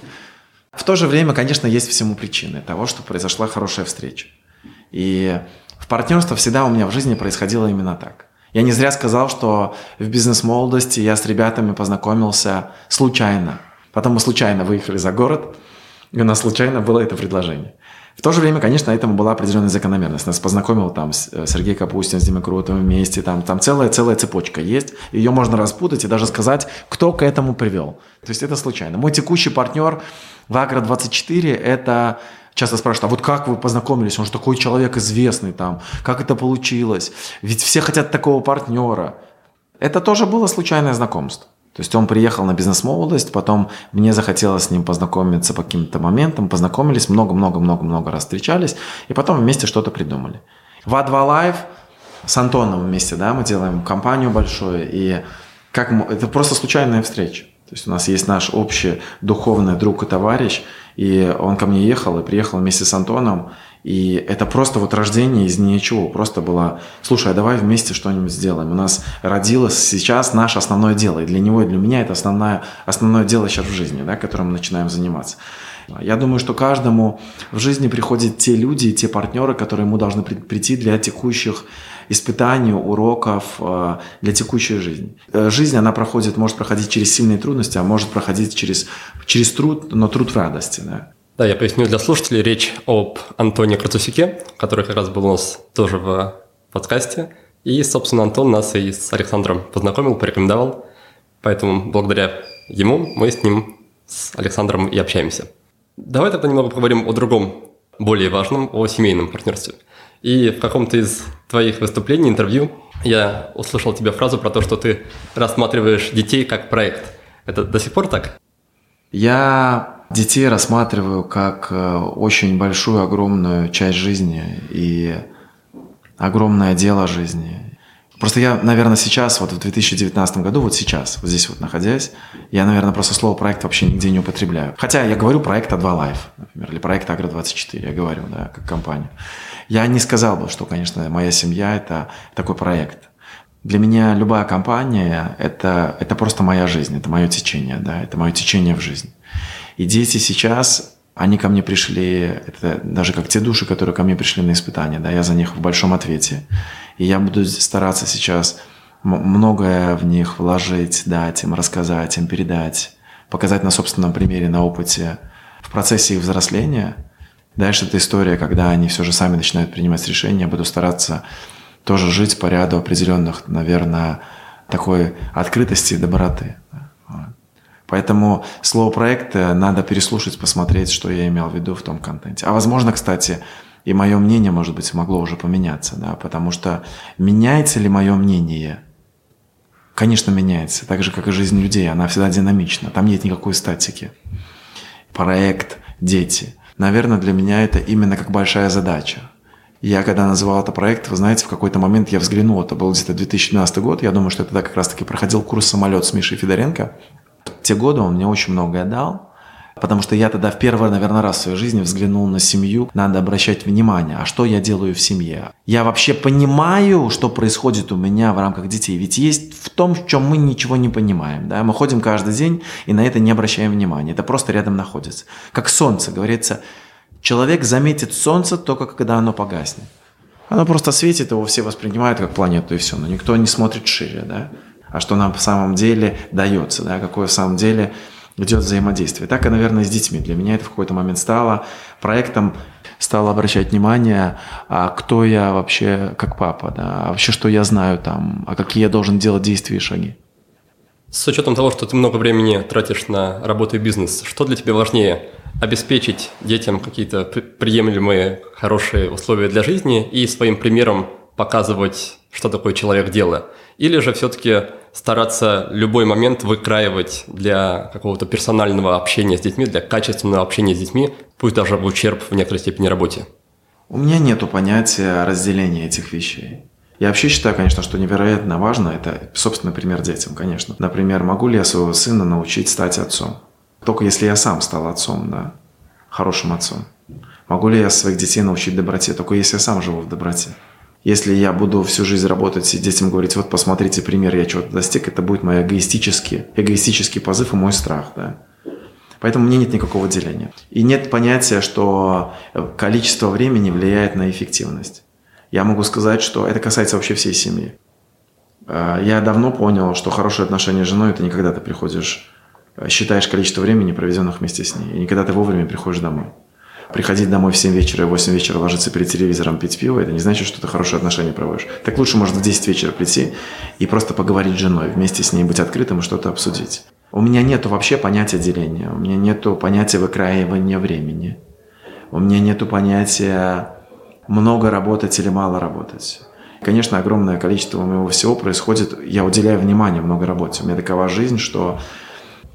В то же время, конечно, есть всему причины того, что произошла хорошая встреча. И в партнерство всегда у меня в жизни происходило именно так. Я не зря сказал, что в бизнес-молодости я с ребятами познакомился случайно. Потом мы случайно выехали за город, и у нас случайно было это предложение. В то же время, конечно, этому была определенная закономерность. Нас познакомил там э, Сергей Капустин с Димой Крутовым вместе, там, там целая, целая цепочка есть. Ее можно распутать и даже сказать, кто к этому привел. То есть это случайно. Мой текущий партнер в Агро-24 – это часто спрашивают, а вот как вы познакомились? Он же такой человек известный там. Как это получилось? Ведь все хотят такого партнера. Это тоже было случайное знакомство. То есть он приехал на бизнес-молодость, потом мне захотелось с ним познакомиться по каким-то моментам, познакомились, много-много-много-много раз встречались, и потом вместе что-то придумали. В А2 Live с Антоном вместе, да, мы делаем компанию большую, и как это просто случайная встреча. То есть у нас есть наш общий духовный друг и товарищ, и он ко мне ехал и приехал вместе с Антоном, и это просто вот рождение из ничего. Просто было, слушай, а давай вместе что-нибудь сделаем. У нас родилось сейчас наше основное дело. И для него, и для меня это основное, основное дело сейчас в жизни, да, которым мы начинаем заниматься. Я думаю, что каждому в жизни приходят те люди и те партнеры, которые ему должны прийти для текущих испытаний, уроков, э, для текущей жизни. Э, жизнь, она проходит, может проходить через сильные трудности, а может проходить через, через труд, но труд в радости. Да. Да, я поясню для слушателей. Речь об Антоне Крутусике, который как раз был у нас тоже в подкасте. И, собственно, Антон нас и с Александром познакомил, порекомендовал. Поэтому благодаря ему мы с ним, с Александром и общаемся. Давай тогда немного поговорим о другом, более важном, о семейном партнерстве. И в каком-то из твоих выступлений, интервью, я услышал тебе фразу про то, что ты рассматриваешь детей как проект. Это до сих пор так? Я детей рассматриваю как э, очень большую, огромную часть жизни и огромное дело жизни. Просто я, наверное, сейчас, вот в 2019 году, вот сейчас, вот здесь вот находясь, я, наверное, просто слово проект вообще нигде не употребляю. Хотя я говорю проект А2 Life, например, или проект Агро24, я говорю, да, как компания. Я не сказал бы, что, конечно, моя семья – это такой проект. Для меня любая компания это, – это просто моя жизнь, это мое течение, да, это мое течение в жизни. И дети сейчас, они ко мне пришли, это даже как те души, которые ко мне пришли на испытания, да, я за них в большом ответе. И я буду стараться сейчас многое в них вложить, дать им, рассказать им, передать, показать на собственном примере, на опыте. В процессе их взросления дальше эта история, когда они все же сами начинают принимать решения, буду стараться тоже жить по ряду определенных, наверное, такой открытости и доброты. Поэтому слово проект надо переслушать, посмотреть, что я имел в виду в том контенте. А возможно, кстати, и мое мнение, может быть, могло уже поменяться, да, потому что меняется ли мое мнение? Конечно, меняется, так же, как и жизнь людей, она всегда динамична, там нет никакой статики. Проект, дети. Наверное, для меня это именно как большая задача. Я когда называл это проект, вы знаете, в какой-то момент я взглянул, это был где-то 2012 год, я думаю, что я тогда как раз-таки проходил курс «Самолет» с Мишей Федоренко. В те годы он мне очень многое дал, Потому что я тогда в первый, наверное, раз в своей жизни взглянул на семью. Надо обращать внимание, а что я делаю в семье? Я вообще понимаю, что происходит у меня в рамках детей. Ведь есть в том, в чем мы ничего не понимаем. Да? Мы ходим каждый день и на это не обращаем внимания. Это просто рядом находится. Как солнце, говорится, человек заметит солнце только когда оно погаснет. Оно просто светит, его все воспринимают как планету и все, но никто не смотрит шире, да? А что нам в самом деле дается, да? Какое в самом деле идет взаимодействие. Так и, наверное, с детьми. Для меня это в какой-то момент стало проектом, стало обращать внимание, а кто я вообще как папа, да, а вообще что я знаю там, а какие я должен делать действия и шаги. С учетом того, что ты много времени тратишь на работу и бизнес, что для тебя важнее? Обеспечить детям какие-то приемлемые, хорошие условия для жизни и своим примером показывать, что такое человек дела? Или же все-таки стараться любой момент выкраивать для какого-то персонального общения с детьми, для качественного общения с детьми, пусть даже в ущерб в некоторой степени работе? У меня нет понятия разделения этих вещей. Я вообще считаю, конечно, что невероятно важно, это, собственно, пример детям, конечно. Например, могу ли я своего сына научить стать отцом? Только если я сам стал отцом, да, хорошим отцом. Могу ли я своих детей научить доброте? Только если я сам живу в доброте. Если я буду всю жизнь работать и детям говорить, вот посмотрите пример, я чего-то достиг, это будет мой эгоистический, эгоистический позыв и мой страх. Да? Поэтому мне нет никакого деления. И нет понятия, что количество времени влияет на эффективность. Я могу сказать, что это касается вообще всей семьи. А, я давно понял, что хорошие отношения с женой – это не когда ты приходишь, считаешь количество времени, проведенных вместе с ней, и не когда ты вовремя приходишь домой приходить домой в 7 вечера и в 8 вечера ложиться перед телевизором, пить пиво, это не значит, что ты хорошие отношения проводишь. Так лучше, может, в 10 вечера прийти и просто поговорить с женой, вместе с ней быть открытым и что-то обсудить. У меня нету вообще понятия деления, у меня нету понятия выкраивания времени, у меня нету понятия много работать или мало работать. Конечно, огромное количество моего всего происходит, я уделяю внимание много работе. У меня такова жизнь, что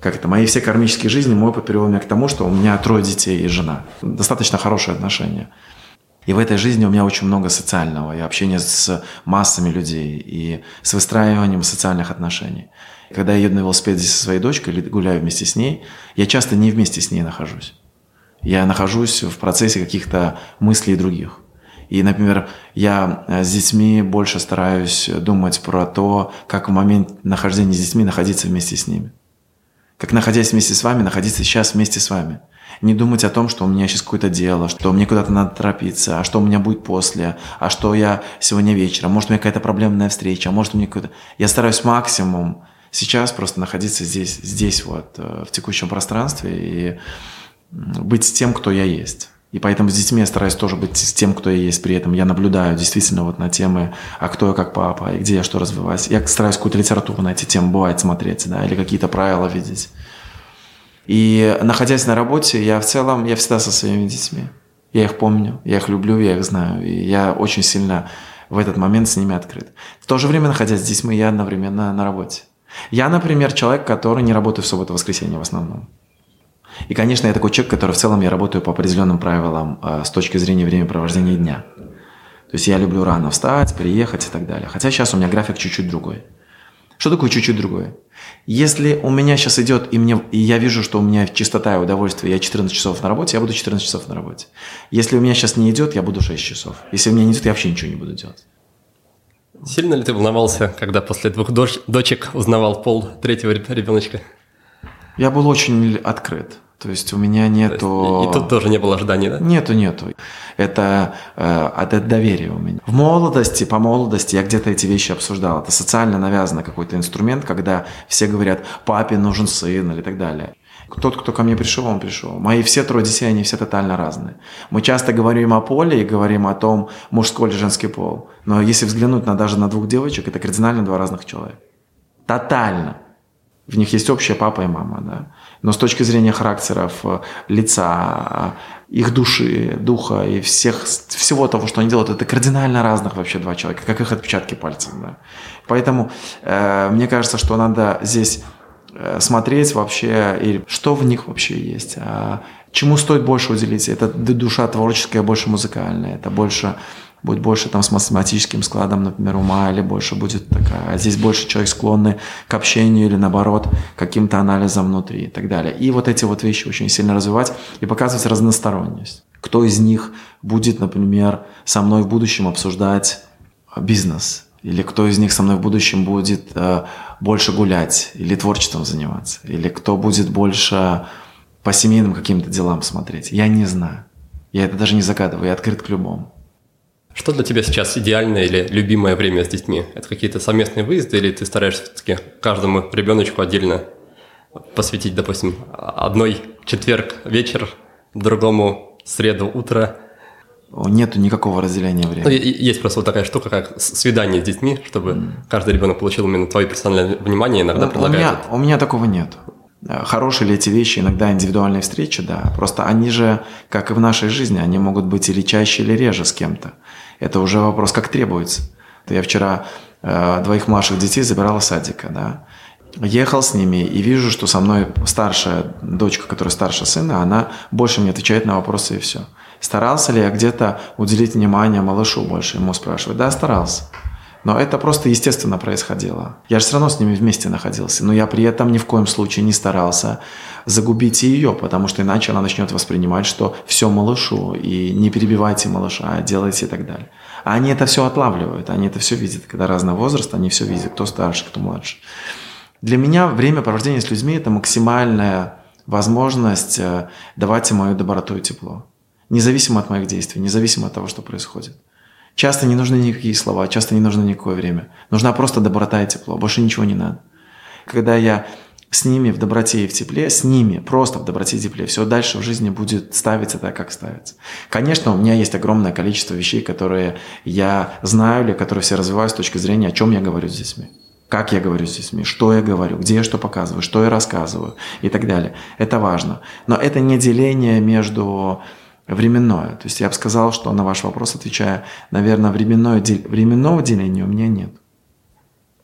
как это, мои все кармические жизни, мой опыт привел меня к тому, что у меня трое детей и жена. Достаточно хорошие отношения. И в этой жизни у меня очень много социального и общения с массами людей, и с выстраиванием социальных отношений. Когда я еду на велосипеде со своей дочкой или гуляю вместе с ней, я часто не вместе с ней нахожусь. Я нахожусь в процессе каких-то мыслей других. И, например, я э, с детьми больше стараюсь думать про то, как в момент нахождения с детьми находиться вместе с ними. Как находясь вместе с вами, находиться сейчас вместе с вами. Не думать о том, что у меня сейчас какое-то дело, что мне куда-то надо торопиться, а что у меня будет после, а что я сегодня вечером, может у меня какая-то проблемная встреча, а может у меня какой-то... Я стараюсь максимум сейчас просто находиться здесь, здесь вот, э, в текущем пространстве и быть тем, кто я есть. И поэтому с детьми я стараюсь тоже быть с тем, кто я есть. При этом я наблюдаю действительно вот на темы, а кто я как папа, и где я что развиваюсь. Я стараюсь какую-то литературу на эти темы бывает смотреть, да, или какие-то правила видеть. И находясь на работе, я в целом, я всегда со своими детьми. Я их помню, я их люблю, я их знаю. И я очень сильно в этот момент с ними открыт. В то же время, находясь с детьми, я одновременно на работе. Я, например, человек, который не работает в субботу-воскресенье в основном. И, конечно, я такой человек, который в целом я работаю по определенным правилам э, с точки зрения времяпровождения дня. То есть я люблю рано встать, приехать и так далее. Хотя сейчас у меня график чуть-чуть другой. Что такое чуть-чуть другой? Если у меня сейчас идет, и, мне, и я вижу, что у меня чистота и удовольствие, я 14 часов на работе, я буду 14 часов на работе. Если у меня сейчас не идет, я буду 6 часов. Если у меня не идет, я вообще ничего не буду делать. Сильно ли ты волновался, когда после двух доч- дочек узнавал пол третьего ребеночка? Я был очень открыт. То есть у меня нету... И, и тут тоже не было ожиданий, да? Нету, нету. Это, э, это доверие у меня. В молодости, по молодости я где-то эти вещи обсуждал. Это социально навязанный какой-то инструмент, когда все говорят, папе нужен сын или так далее. Тот, кто ко мне пришел, он пришел. Мои все трое детей, они все тотально разные. Мы часто говорим о поле и говорим о том, мужской или женский пол. Но если взглянуть на, даже на двух девочек, это кардинально два разных человека. Тотально. В них есть общая папа и мама, да. Но с точки зрения характеров, э, лица, их души, духа и всех, всего того, что они делают, это кардинально разных вообще два человека, как их отпечатки пальцев. Да. Поэтому э, мне кажется, что надо здесь э, смотреть вообще, и что в них вообще есть, а чему стоит больше уделить. Это душа творческая, больше музыкальная, это больше будет больше там с математическим складом, например, ума, или больше будет такая, а здесь больше человек склонный к общению или наоборот каким-то анализом внутри и так далее. И вот эти вот вещи очень сильно развивать и показывать разносторонность. Кто из них будет, например, со мной в будущем обсуждать бизнес, или кто из них со мной в будущем будет э, больше гулять или творчеством заниматься, или кто будет больше по семейным каким-то делам смотреть. Я не знаю. Я это даже не загадываю, я открыт к любому. Что для тебя сейчас идеальное или любимое время с детьми? Это какие-то совместные выезды или ты стараешься все-таки каждому ребеночку отдельно посвятить, допустим, одной четверг вечер, другому среду утро? Нету никакого разделения времени. Ну, есть просто вот такая штука, как свидание с детьми, чтобы mm. каждый ребенок получил именно твое персональное внимание, иногда ну, У меня, у меня такого нет. Хорошие ли эти вещи, иногда индивидуальные встречи, да. Просто они же, как и в нашей жизни, они могут быть или чаще, или реже с кем-то. Это уже вопрос, как требуется. Я вчера э, двоих младших детей забирал из садика, да. Ехал с ними и вижу, что со мной старшая дочка, которая старше сына, она больше мне отвечает на вопросы и все. Старался ли я где-то уделить внимание малышу больше? Ему спрашивают. Да, старался. Но это просто естественно происходило. Я же все равно с ними вместе находился. Но я при этом ни в коем случае не старался загубить ее, потому что иначе она начнет воспринимать, что все малышу, и не перебивайте малыша, а делайте и так далее. А они это все отлавливают, они это все видят. Когда разный возраст, они все видят, кто старше, кто младше. Для меня время провождения с людьми – это максимальная возможность э, давать им мою доброту и тепло. Независимо от моих действий, независимо от того, что происходит. Часто не нужны никакие слова, часто не нужно никакое время. Нужна просто доброта и тепло, больше ничего не надо. Когда я с ними в доброте и в тепле, с ними просто в доброте и тепле, все дальше в жизни будет ставиться так, как ставится. Конечно, у меня есть огромное количество вещей, которые я знаю или которые все развиваю с точки зрения, о чем я говорю с детьми. Как я говорю с детьми, что я говорю, где я что показываю, что я рассказываю и так далее. Это важно. Но это не деление между временное. То есть я бы сказал, что на ваш вопрос, отвечая, наверное, временное, временного деления у меня нет.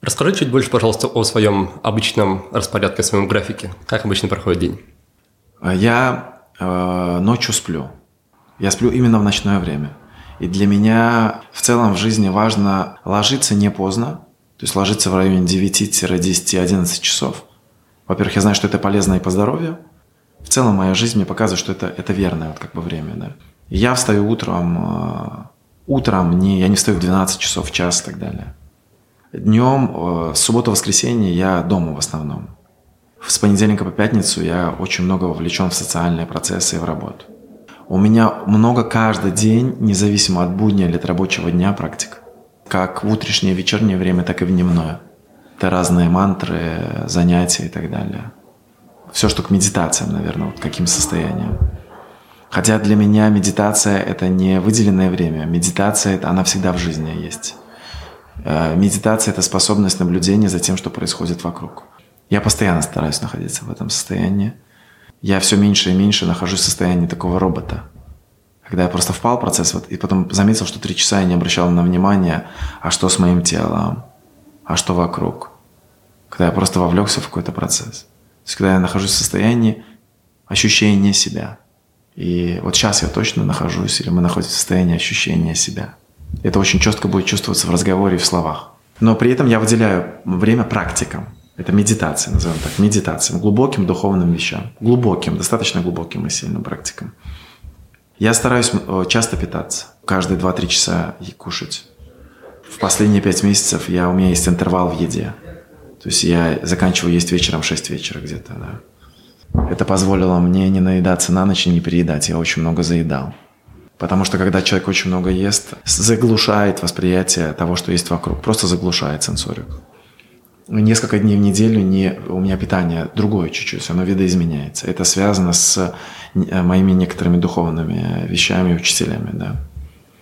Расскажи чуть больше, пожалуйста, о своем обычном распорядке, о своем графике. Как обычно проходит день? Я э, ночью сплю. Я сплю именно в ночное время. И для меня в целом в жизни важно ложиться не поздно, то есть ложиться в районе 9-10-11 часов. Во-первых, я знаю, что это полезно и по здоровью. Целом моя жизнь мне показывает, что это, это верное вот как бы время. Да. я встаю утром, э, утром не, я не встаю в 12 часов, в час и так далее. Днем, э, субботу-воскресенье я дома в основном. С понедельника по пятницу я очень много вовлечен в социальные процессы и в работу. У меня много каждый день, независимо от будня или от рабочего дня, практик. Как в утреннее, вечернее время, так и в дневное. Это разные мантры, занятия и так далее. Все, что к медитациям, наверное, вот каким состоянием. Хотя для меня медитация – это не выделенное время. Медитация – это она всегда в жизни есть. Э, медитация – это способность наблюдения за тем, что происходит вокруг. Я постоянно стараюсь находиться в этом состоянии – я все меньше и меньше нахожусь в состоянии такого робота. Когда я просто впал в процесс, вот, и потом заметил, что три часа я не обращал на внимание, а что с моим телом, а что вокруг. Когда я просто вовлекся в какой-то процесс. То есть, когда я нахожусь в состоянии ощущения себя. И вот сейчас я точно нахожусь, или мы находимся в состоянии ощущения себя. Это очень четко будет чувствоваться в разговоре и в словах. Но при этом я выделяю время практикам. Это медитация, назовем так, медитация, глубоким духовным вещам, глубоким, достаточно глубоким и сильным практикам. Я стараюсь э, часто питаться, каждые 2-3 часа кушать. В последние 5 месяцев я, у меня есть интервал в еде. То есть я заканчиваю есть вечером в 6 вечера где-то, да. Это позволило мне не наедаться на ночь и не переедать. Я очень много заедал. Потому что когда человек очень много ест, заглушает восприятие того, что есть вокруг. Просто заглушает сенсорику несколько дней в неделю не, у меня питание другое чуть-чуть, оно видоизменяется. Это связано с э, моими некоторыми духовными вещами, учителями. Да.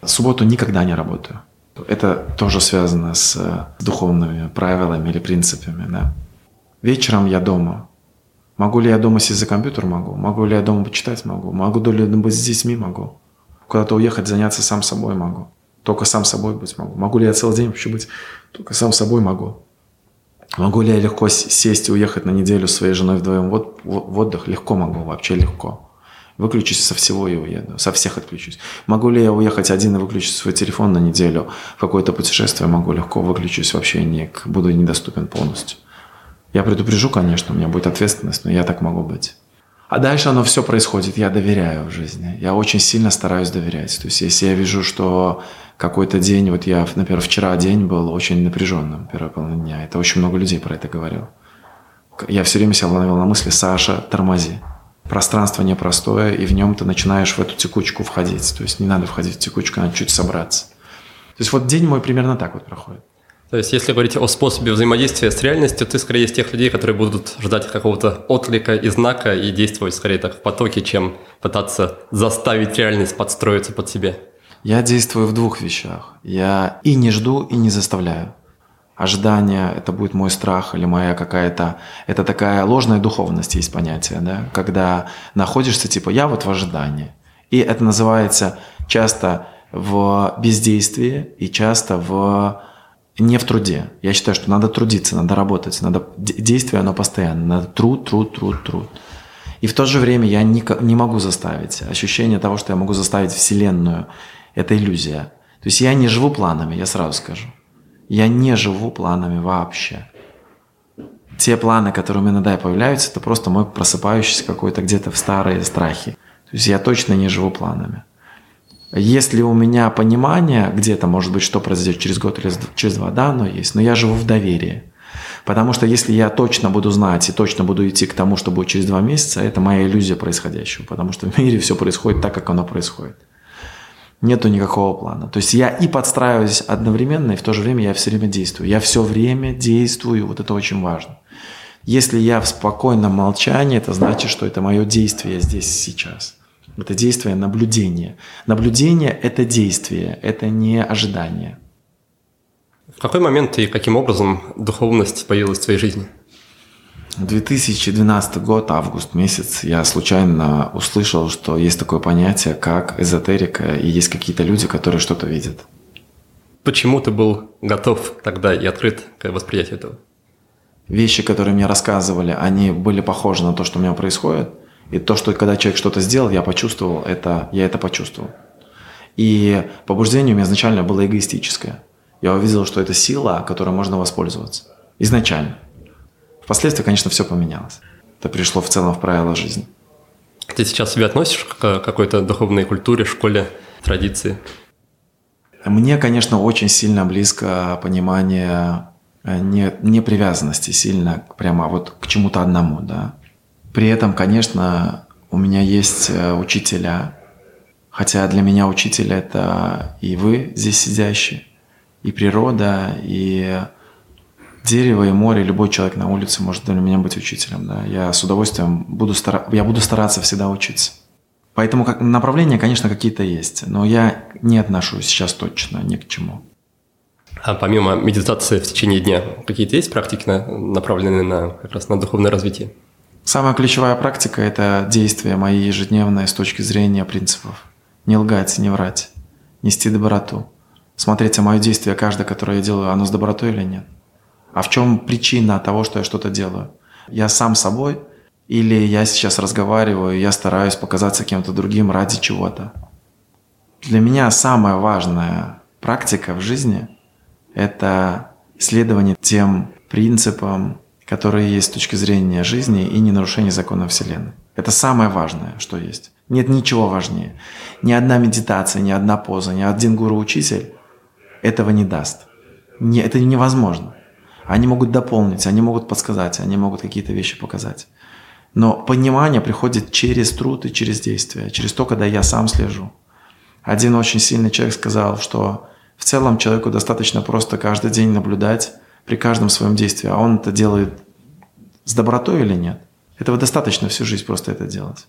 В субботу никогда не работаю. Это тоже связано с духовными правилами или принципами. Да. Вечером я дома. Могу ли я дома сесть за компьютер? Могу. Могу ли я дома почитать? Могу. Могу ли я быть с детьми? Могу. Куда-то уехать, заняться сам собой? Могу. Только сам собой быть могу. Могу ли я целый день вообще быть? Только сам собой могу. Могу ли я легко сесть и уехать на неделю с своей женой вдвоем в, в отдых? Легко могу, вообще легко. Выключусь со всего и уеду, со всех отключусь. Могу ли я уехать один и выключить свой телефон на неделю в какое-то путешествие? Могу легко, выключусь вообще, не, буду недоступен полностью. Я предупрежу, конечно, у меня будет ответственность, но я так могу быть. А дальше оно все происходит, я доверяю в жизни. Я очень сильно стараюсь доверять. То есть если я вижу, что какой-то день, вот я, например, вчера день был очень напряженным, первая половина дня. Это очень много людей про это говорил. Я все время себя ловил на мысли, Саша, тормози. Пространство непростое, и в нем ты начинаешь в эту текучку входить. То есть не надо входить в текучку, надо чуть собраться. То есть вот день мой примерно так вот проходит. То есть, если говорить о способе взаимодействия с реальностью, ты скорее из тех людей, которые будут ждать какого-то отклика и знака и действовать скорее так в потоке, чем пытаться заставить реальность подстроиться под себя. Я действую в двух вещах. Я и не жду, и не заставляю. Ожидание – это будет мой страх или моя какая-то… Это такая ложная духовность, есть понятие, да? Когда находишься, типа, я вот в ожидании. И это называется часто в бездействии и часто в не в труде. Я считаю, что надо трудиться, надо работать, надо действие, оно постоянно, надо труд, труд, труд, труд. И в то же время я не, не могу заставить. Ощущение того, что я могу заставить Вселенную это иллюзия. То есть я не живу планами, я сразу скажу. Я не живу планами вообще. Те планы, которые у меня иногда появляются, это просто мой просыпающийся какой-то где-то в старые страхи. То есть я точно не живу планами. Если у меня понимание где-то, может быть, что произойдет через год или через два, да, оно есть, но я живу в доверии. Потому что если я точно буду знать и точно буду идти к тому, что будет через два месяца, это моя иллюзия происходящего. Потому что в мире все происходит так, как оно происходит нету никакого плана. То есть я и подстраиваюсь одновременно, и в то же время я все время действую. Я все время действую, вот это очень важно. Если я в спокойном молчании, это значит, что это мое действие здесь сейчас. Это действие наблюдения. Наблюдение – это действие, это не ожидание. В какой момент и каким образом духовность появилась в твоей жизни? 2012 год, август месяц, я случайно услышал, что есть такое понятие, как эзотерика, и есть какие-то люди, которые что-то видят. Почему ты был готов тогда и открыт к восприятию этого? Вещи, которые мне рассказывали, они были похожи на то, что у меня происходит. И то, что когда человек что-то сделал, я почувствовал это, я это почувствовал. И побуждение у меня изначально было эгоистическое. Я увидел, что это сила, которой можно воспользоваться. Изначально. Впоследствии, конечно, все поменялось. Это пришло в целом в правила жизни. Ты сейчас себя относишь к какой-то духовной культуре, школе, традиции? Мне, конечно, очень сильно близко понимание э, не, не привязанности сильно прямо вот к чему-то одному, да. При этом, конечно, у меня есть э, учителя, хотя для меня учитель это и вы здесь сидящие, и природа, и дерево, и море, любой человек на улице может для меня быть учителем. Да? Я с удовольствием буду, стара... я буду стараться всегда учиться. Поэтому как, направления, конечно, какие-то есть, но я не отношусь сейчас точно ни к чему. А помимо медитации в течение дня, какие-то есть практики, направленные на, как раз на духовное развитие? Самая ключевая практика – это действия мои ежедневные с точки зрения принципов. Не лгать, не врать, нести доброту. Смотреть, а мое действие каждое, которое я делаю, оно с добротой или нет. А в чем причина того, что я что-то делаю? Я сам собой или я сейчас разговариваю, я стараюсь показаться кем-то другим ради чего-то? Для меня самая важная практика в жизни – это следование тем принципам, которые есть с точки зрения жизни и не нарушение закона Вселенной. Это самое важное, что есть. Нет ничего важнее. Ни одна медитация, ни одна поза, ни один гуру-учитель этого не даст. Не, это невозможно. Они могут дополнить, они могут подсказать, они могут какие-то вещи показать. Но понимание приходит через труд и через действие, через то, когда я сам слежу. Один очень сильный человек сказал, что в целом человеку достаточно просто каждый день наблюдать при каждом своем действии, а он это делает с добротой или нет. Этого достаточно всю жизнь просто это делать.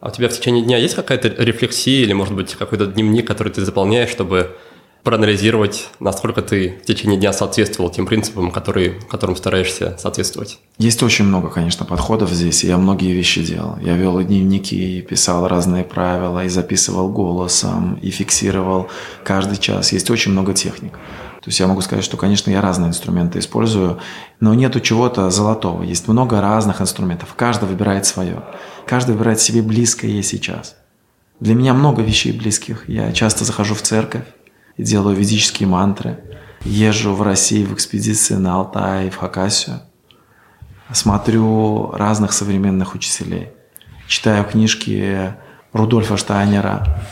А у тебя в течение дня есть какая-то рефлексия или, может быть, какой-то дневник, который ты заполняешь, чтобы проанализировать, насколько ты в течение дня соответствовал тем принципам, которые, которым стараешься соответствовать? Есть очень много, конечно, подходов здесь. Я многие вещи делал. Я вел дневники, писал разные правила, и записывал голосом, и фиксировал каждый час. Есть очень много техник. То есть я могу сказать, что, конечно, я разные инструменты использую, но нету чего-то золотого. Есть много разных инструментов. Каждый выбирает свое. Каждый выбирает себе близкое сейчас. Для меня много вещей близких. Я часто захожу в церковь, делаю ведические мантры. Езжу в Россию в экспедиции на Алтай, в Хакасию. Смотрю разных современных учителей. Читаю книжки Рудольфа Штайнера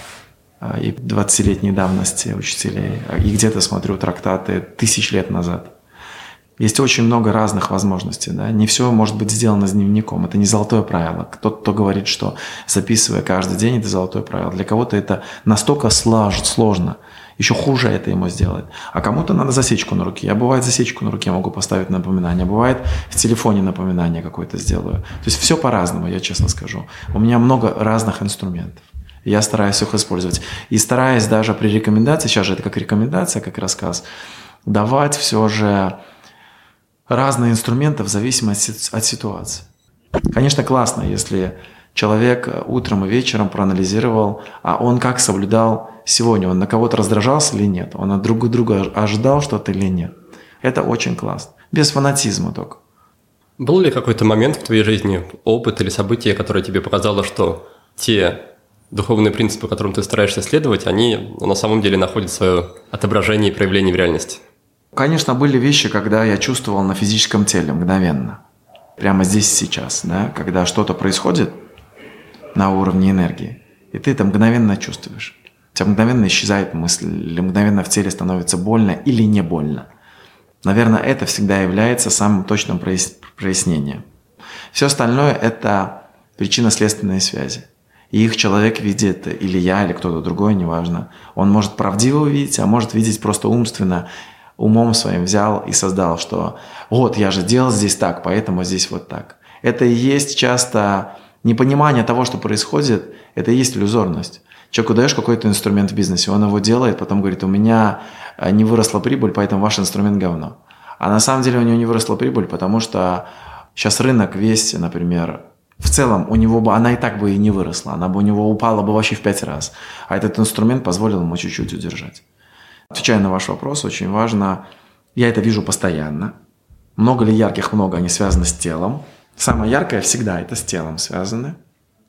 а, и 20-летней давности учителей. И где-то смотрю трактаты тысяч лет назад. Есть очень много разных возможностей. Да? Не все может быть сделано с дневником. Это не золотое правило. Кто-то кто говорит, что записывая каждый день, это золотое правило. Для кого-то это настолько сложно, еще хуже это ему сделает. А кому-то надо засечку на руке. Я бывает засечку на руке могу поставить напоминание, бывает в телефоне напоминание какое-то сделаю. То есть все по-разному, я честно скажу. У меня много разных инструментов. Я стараюсь их использовать. И стараюсь даже при рекомендации, сейчас же это как рекомендация, как рассказ, давать все же разные инструменты в зависимости от ситуации. Конечно, классно, если человек утром и вечером проанализировал, а он как соблюдал сегодня, он на кого-то раздражался или нет, он от друг друга ожидал что-то или нет. Это очень классно. Без фанатизма только. Был ли какой-то момент в твоей жизни, опыт или событие, которое тебе показало, что те духовные принципы, которым ты стараешься следовать, они на самом деле находят свое отображение и проявление в реальности? Конечно, были вещи, когда я чувствовал на физическом теле мгновенно. Прямо здесь сейчас, да, когда что-то происходит на уровне энергии, и ты это мгновенно чувствуешь. У тебя мгновенно исчезает мысль, или мгновенно в теле становится больно или не больно. Наверное, это всегда является самым точным прояснением. Все остальное – это причинно-следственные связи. И их человек видит, или я, или кто-то другой, неважно. Он может правдиво увидеть, а может видеть просто умственно, умом своим взял и создал, что вот я же делал здесь так, поэтому здесь вот так. Это и есть часто непонимание того, что происходит, это и есть иллюзорность. Человеку даешь какой-то инструмент в бизнесе, он его делает, потом говорит, у меня э, не выросла прибыль, поэтому ваш инструмент говно. А на самом деле у него не выросла прибыль, потому что сейчас рынок весь, например, в целом у него бы, она и так бы и не выросла, она бы у него упала бы вообще в пять раз. А этот инструмент позволил ему чуть-чуть удержать. Отвечая на ваш вопрос, очень важно, я это вижу постоянно. Много ли ярких? Много, они связаны с телом. Самое яркое всегда это с телом связано.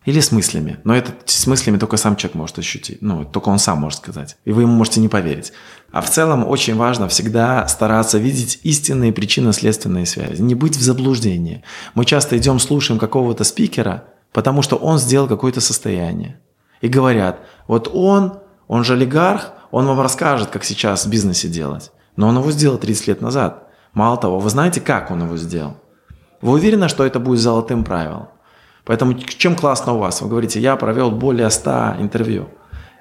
Или с мыслями. Но это с мыслями только сам человек может ощутить. Ну, только он сам может сказать. И вы ему можете не поверить. А в целом очень важно всегда стараться видеть истинные причинно-следственные связи. Не быть в заблуждении. Мы часто идем, слушаем какого-то спикера, потому что он сделал какое-то состояние. И говорят, вот он, он же олигарх, он вам расскажет, как сейчас в бизнесе делать. Но он его сделал 30 лет назад. Мало того, вы знаете, как он его сделал? Вы уверены, что это будет золотым правилом? Поэтому чем классно у вас? Вы говорите, я провел более 100 интервью.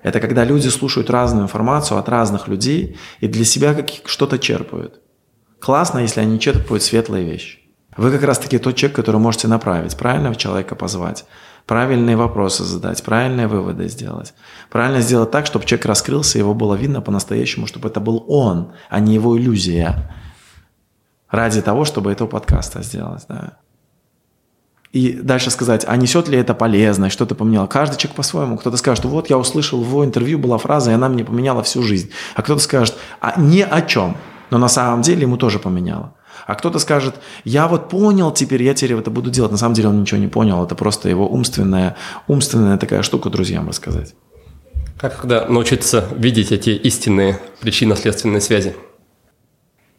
Это когда люди слушают разную информацию от разных людей и для себя что-то черпают. Классно, если они черпают светлые вещи. Вы как раз таки тот человек, который можете направить, правильного человека позвать, правильные вопросы задать, правильные выводы сделать. Правильно сделать так, чтобы человек раскрылся, его было видно по-настоящему, чтобы это был он, а не его иллюзия. Ради того, чтобы этого подкаста сделать. Да и дальше сказать, а несет ли это полезность, что-то поменяло. Каждый человек по-своему. Кто-то скажет, вот я услышал в его интервью была фраза, и она мне поменяла всю жизнь. А кто-то скажет, а ни о чем, но на самом деле ему тоже поменяло. А кто-то скажет, я вот понял теперь, я теперь это буду делать. На самом деле он ничего не понял, это просто его умственная, умственная такая штука друзьям рассказать. Как когда научиться видеть эти истинные причинно-следственные связи?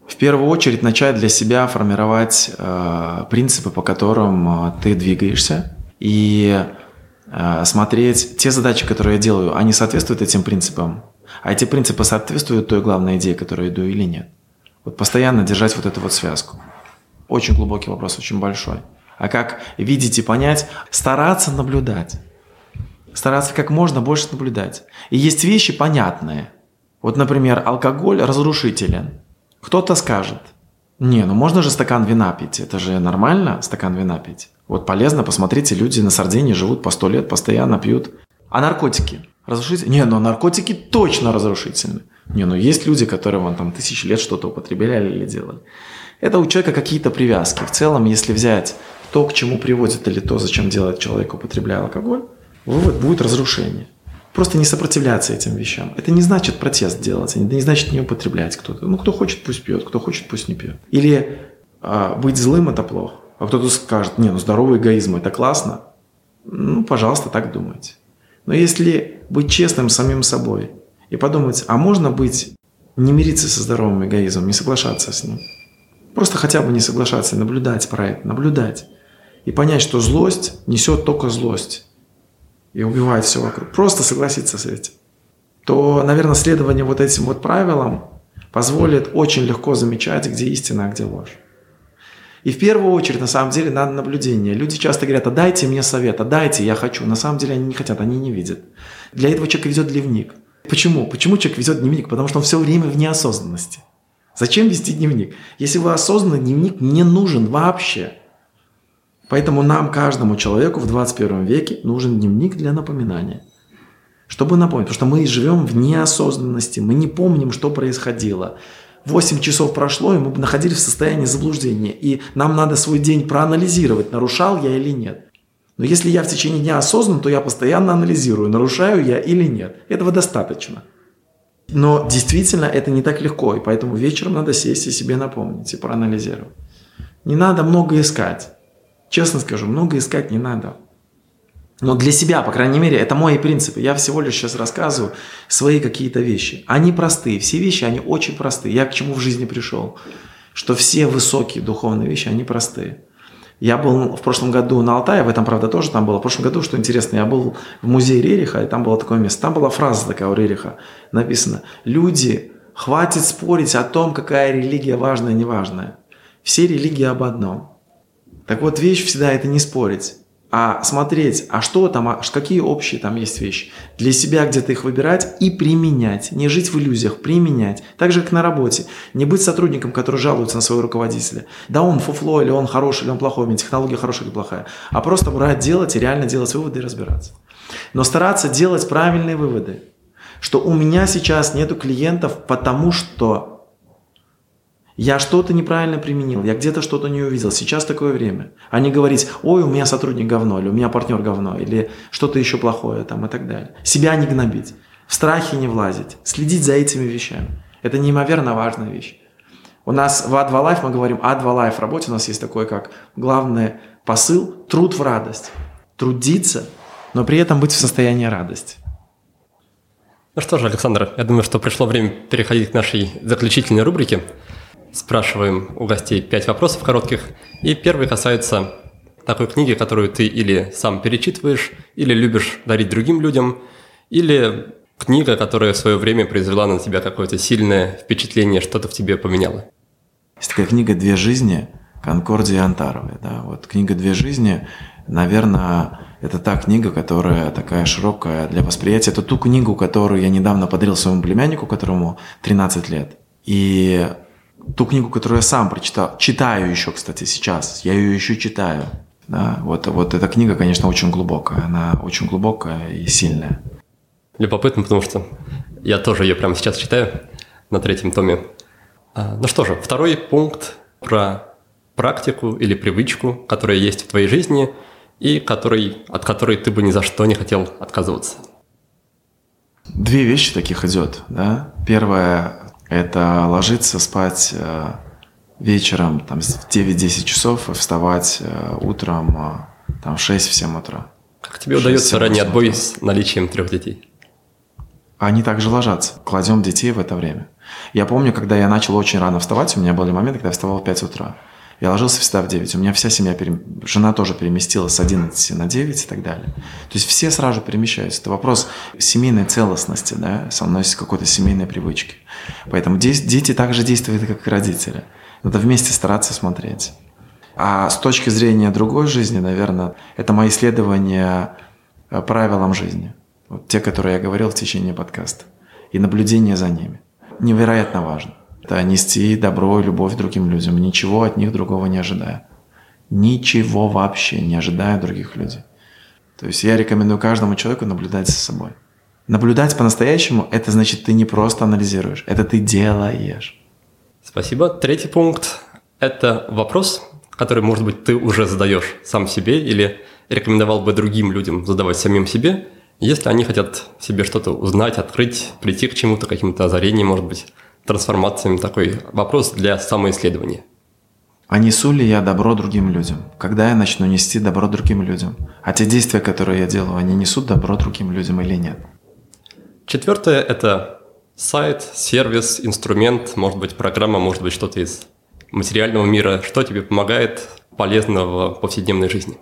В первую очередь начать для себя формировать э, принципы, по которым э, ты двигаешься, и э, смотреть те задачи, которые я делаю, они соответствуют этим принципам, а эти принципы соответствуют той главной идее, которую иду или нет. Вот постоянно держать вот эту вот связку. Очень глубокий вопрос, очень большой. А как видеть и понять, стараться наблюдать. Стараться как можно больше наблюдать. И есть вещи понятные. Вот, например, алкоголь разрушителен. Кто-то скажет, не, ну можно же стакан вина пить, это же нормально стакан вина пить. Вот полезно, посмотрите, люди на Сардинии живут по сто лет, постоянно пьют. А наркотики? Разрушительны? Не, ну наркотики точно разрушительны. Не, ну есть люди, которые вон там тысячи лет что-то употребляли или делали. Это у человека какие-то привязки. В целом, если взять то, к чему приводит или то, зачем делает человек, употребляя алкоголь, вывод будет разрушение. Просто не сопротивляться этим вещам. Это не значит протест делать, это не значит не употреблять кто-то. Ну, кто хочет, пусть пьет, кто хочет, пусть не пьет. Или а, быть злым – это плохо. А кто-то скажет, не, ну здоровый эгоизм – это классно. Ну, пожалуйста, так думайте. Но если быть честным самим собой и подумать, а можно быть, не мириться со здоровым эгоизмом, не соглашаться с ним. Просто хотя бы не соглашаться, наблюдать про это, наблюдать. И понять, что злость несет только злость и убивает все вокруг. Просто согласиться с этим. То, наверное, следование вот этим вот правилам позволит очень легко замечать, где истина, а где ложь. И в первую очередь, на самом деле, надо наблюдение. Люди часто говорят, а дайте мне совет, а дайте, я хочу. На самом деле они не хотят, они не видят. Для этого человек ведет дневник. Почему? Почему человек ведет дневник? Потому что он все время в неосознанности. Зачем вести дневник? Если вы осознанный, дневник не нужен вообще. Поэтому нам, каждому человеку в 21 веке нужен дневник для напоминания. Чтобы напомнить, потому что мы живем в неосознанности, мы не помним, что происходило. 8 часов прошло, и мы находились в состоянии заблуждения. И нам надо свой день проанализировать, нарушал я или нет. Но если я в течение дня осознан, то я постоянно анализирую, нарушаю я или нет. Этого достаточно. Но действительно это не так легко, и поэтому вечером надо сесть и себе напомнить и проанализировать. Не надо много искать. Честно скажу, много искать не надо. Но для себя, по крайней мере, это мои принципы. Я всего лишь сейчас рассказываю свои какие-то вещи. Они простые. Все вещи, они очень простые. Я к чему в жизни пришел? Что все высокие духовные вещи, они простые. Я был в прошлом году на Алтае, в этом, правда, тоже там было. В прошлом году, что интересно, я был в музее Рериха, и там было такое место. Там была фраза такая у Рериха написана. Люди, хватит спорить о том, какая религия важная, неважная. Все религии об одном – так вот, вещь всегда это не спорить, а смотреть, а что там, а какие общие там есть вещи. Для себя где-то их выбирать и применять. Не жить в иллюзиях, применять. Так же, как на работе. Не быть сотрудником, который жалуется на своего руководителя. Да он фуфло, или он хороший, или он плохой, у меня технология хорошая или плохая. А просто брать, делать и реально делать выводы и разбираться. Но стараться делать правильные выводы. Что у меня сейчас нету клиентов, потому что я что-то неправильно применил, я где-то что-то не увидел. Сейчас такое время. А не говорить, ой, у меня сотрудник говно, или у меня партнер говно, или что-то еще плохое там и так далее. Себя не гнобить, в страхе не влазить, следить за этими вещами. Это неимоверно важная вещь. У нас в A2 Life мы говорим A2 Life. В работе у нас есть такой, как главный посыл – труд в радость. Трудиться но при этом быть в состоянии радости. Ну что же, Александр, я думаю, что пришло время переходить к нашей заключительной рубрике. Спрашиваем у гостей пять вопросов коротких. И первый касается такой книги, которую ты или сам перечитываешь, или любишь дарить другим людям, или книга, которая в свое время произвела на тебя какое-то сильное впечатление, что-то в тебе поменяло. Есть такая книга «Две жизни» Конкордия Антаровой. Да? Вот книга «Две жизни», наверное, это та книга, которая такая широкая для восприятия. Это ту книгу, которую я недавно подарил своему племяннику, которому 13 лет. И ту книгу, которую я сам прочитал, читаю еще, кстати, сейчас, я ее еще читаю. Да, вот, вот эта книга, конечно, очень глубокая, она очень глубокая и сильная. Любопытно, потому что я тоже ее прямо сейчас читаю на третьем томе. А, ну что же, второй пункт про практику или привычку, которая есть в твоей жизни и который, от которой ты бы ни за что не хотел отказываться. Две вещи таких идет. Да? Первое – это ложиться спать э, вечером там, в 9-10 часов и вставать э, утром э, там, в 6-7 утра. Как тебе удается ранний отбой с наличием трех детей? Они также ложатся. Кладем детей в это время. Я помню, когда я начал очень рано вставать, у меня были моменты, когда я вставал в 5 утра. Я ложился всегда в 9. У меня вся семья, перем... жена тоже переместилась с 11 на 9 и так далее. То есть все сразу перемещаются. Это вопрос семейной целостности, да, со мной есть какой-то семейной привычки. Поэтому дети также действуют, как и родители. Надо вместе стараться смотреть. А с точки зрения другой жизни, наверное, это мои исследования э, правилам жизни. Вот те, которые я говорил в течение подкаста. И наблюдение за ними. Невероятно важно. Это нести добро и любовь другим людям, ничего от них другого не ожидая. Ничего вообще не ожидая других людей. То есть я рекомендую каждому человеку наблюдать за собой. Наблюдать по-настоящему – это значит, ты не просто анализируешь, это ты делаешь. Спасибо. Третий пункт – это вопрос, который, может быть, ты уже задаешь сам себе или рекомендовал бы другим людям задавать самим себе, если они хотят себе что-то узнать, открыть, прийти к чему-то, каким-то озарениям, может быть, трансформациями. Такой вопрос для самоисследования. А несу ли я добро другим людям? Когда я начну нести добро другим людям? А те действия, которые я делаю, они несут добро другим людям или нет? Четвертое – это сайт, сервис, инструмент, может быть, программа, может быть, что-то из материального мира. Что тебе помогает полезно в повседневной жизни?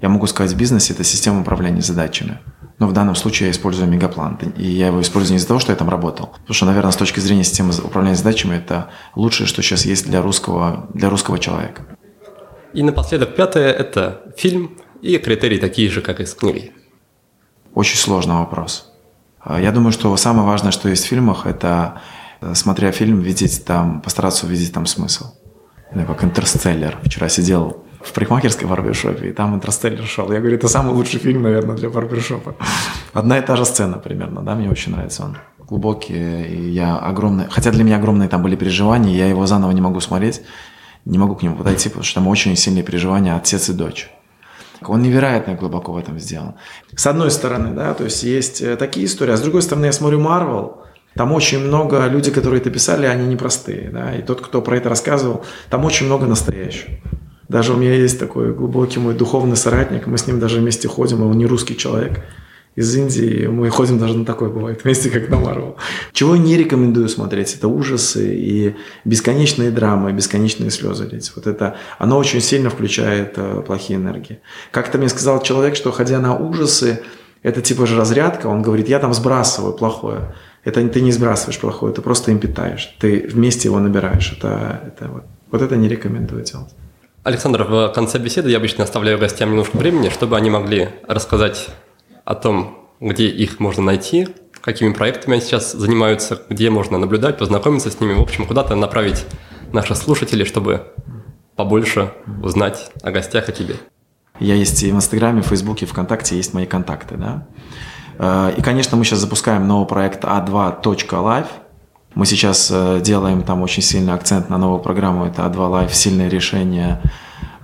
Я могу сказать, в бизнесе это система управления задачами. Но в данном случае я использую мегаплан. И я его использую не из-за того, что я там работал. Потому что, наверное, с точки зрения системы управления задачами, это лучшее, что сейчас есть для русского, для русского человека. И напоследок пятое – это фильм и критерии такие же, как и с книгой. Очень сложный вопрос. А, я думаю, что самое важное, что есть в фильмах, это, э, смотря фильм, видеть там, постараться увидеть там смысл. Как «Интерстеллер». Вчера сидел в парикмахерской барбершопе, и там «Интерстеллер» шел. Я говорю, это самый лучший фильм, наверное, для барбершопа. Одна и та же сцена примерно, да, мне очень нравится он. Глубокий, и я огромный... Хотя для меня огромные там были переживания, я его заново не могу смотреть, не могу к нему подойти, потому что там очень сильные переживания отец и дочь. Он невероятно глубоко в этом сделан. С одной стороны, да, то есть есть э, такие истории, а с другой стороны я смотрю Марвел, там очень много людей, которые это писали, они непростые, да, и тот, кто про это рассказывал, там очень много настоящего. Даже у меня есть такой глубокий мой духовный соратник, мы с ним даже вместе ходим, он не русский человек из Индии, мы ходим даже на такое бывает вместе, как на Марвел. Чего не рекомендую смотреть, это ужасы и бесконечные драмы, бесконечные слезы лить. Вот это, оно очень сильно включает э, плохие энергии. Как-то мне сказал человек, что ходя на ужасы, это типа же разрядка, он говорит, я там сбрасываю плохое. Это ты не сбрасываешь плохое, ты просто им питаешь, ты вместе его набираешь. Это, это вот, вот это не рекомендую делать. Александр, в конце беседы я обычно оставляю гостям немножко времени, чтобы они могли рассказать о том, где их можно найти, какими проектами они сейчас занимаются, где можно наблюдать, познакомиться с ними, в общем, куда-то направить наших слушателей, чтобы побольше узнать о гостях и тебе. Я есть и в Инстаграме, в Фейсбуке, ВКонтакте, есть мои контакты, да. Э, и, конечно, мы сейчас запускаем новый проект a2.live, мы сейчас э, делаем там очень сильный акцент на новую программу. Это A2 Life, сильное решение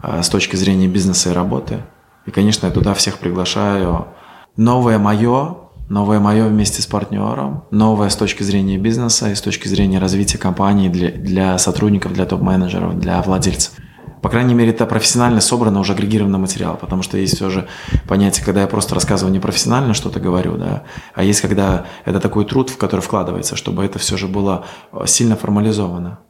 э, с точки зрения бизнеса и работы. И, конечно, я туда всех приглашаю. Новое мое, новое мое вместе с партнером, новое с точки зрения бизнеса и с точки зрения развития компании для, для сотрудников, для топ-менеджеров, для владельцев. По крайней мере, это профессионально собрано уже агрегированный материал, потому что есть все же понятие, когда я просто рассказываю непрофессионально что-то говорю, да, а есть когда это такой труд, в который вкладывается, чтобы это все же было э, сильно формализовано.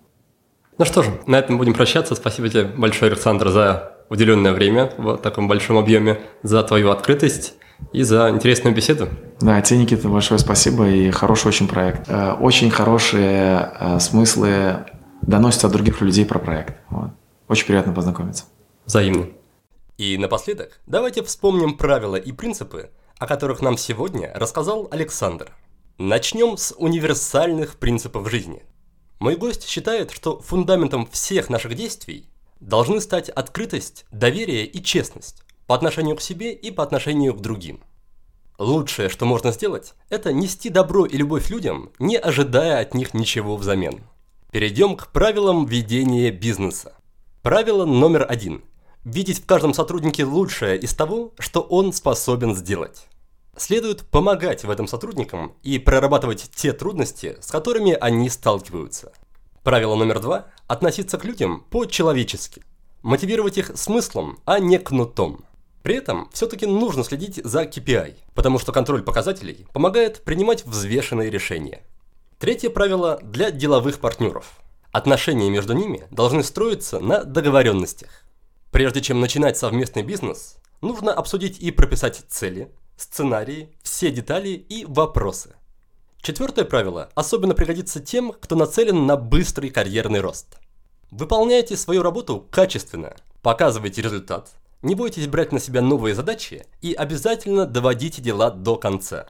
Ну что же, на этом будем прощаться. Спасибо тебе большое, Александр, за уделенное время в таком большом объеме, за твою открытость и за интересную беседу. Да, тебе, Никита, большое спасибо и хороший очень проект. Э, очень хорошие э, смыслы доносятся от других людей про проект. Вот. Очень приятно познакомиться. Взаимно. И напоследок, давайте вспомним правила и принципы, о которых нам сегодня рассказал Александр. Начнем с универсальных принципов жизни. Мой гость считает, что фундаментом всех наших действий должны стать открытость, доверие и честность по отношению к себе и по отношению к другим. Лучшее, что можно сделать, это нести добро и любовь людям, не ожидая от них ничего взамен. Перейдем к правилам ведения бизнеса. Правило номер один. Видеть в каждом сотруднике лучшее из того, что он способен сделать. Следует помогать в этом сотрудникам и прорабатывать те трудности, с которыми они сталкиваются. Правило номер два – относиться к людям по-человечески. Мотивировать их смыслом, а не кнутом. При этом все-таки нужно следить за KPI, потому что контроль показателей помогает принимать взвешенные решения. Третье правило для деловых партнеров. Отношения между ними должны строиться на договоренностях. Прежде чем начинать совместный бизнес, нужно обсудить и прописать цели, сценарии, все детали и вопросы. Четвертое правило особенно пригодится тем, кто нацелен на быстрый карьерный рост. Выполняйте свою работу качественно, показывайте результат, не бойтесь брать на себя новые задачи и обязательно доводите дела до конца.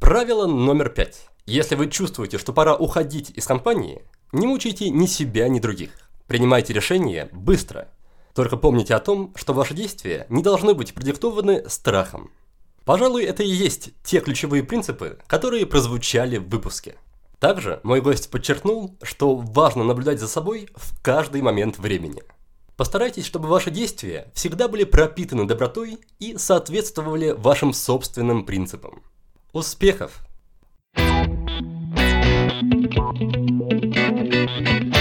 Правило номер пять. Если вы чувствуете, что пора уходить из компании, не мучайте ни себя, ни других. Принимайте решения быстро. Только помните о том, что ваши действия не должны быть продиктованы страхом. Пожалуй, это и есть те ключевые принципы, которые прозвучали в выпуске. Также мой гость подчеркнул, что важно наблюдать за собой в каждый момент времени – Постарайтесь, чтобы ваши действия всегда были пропитаны добротой и соответствовали вашим собственным принципам. Успехов! Thank you.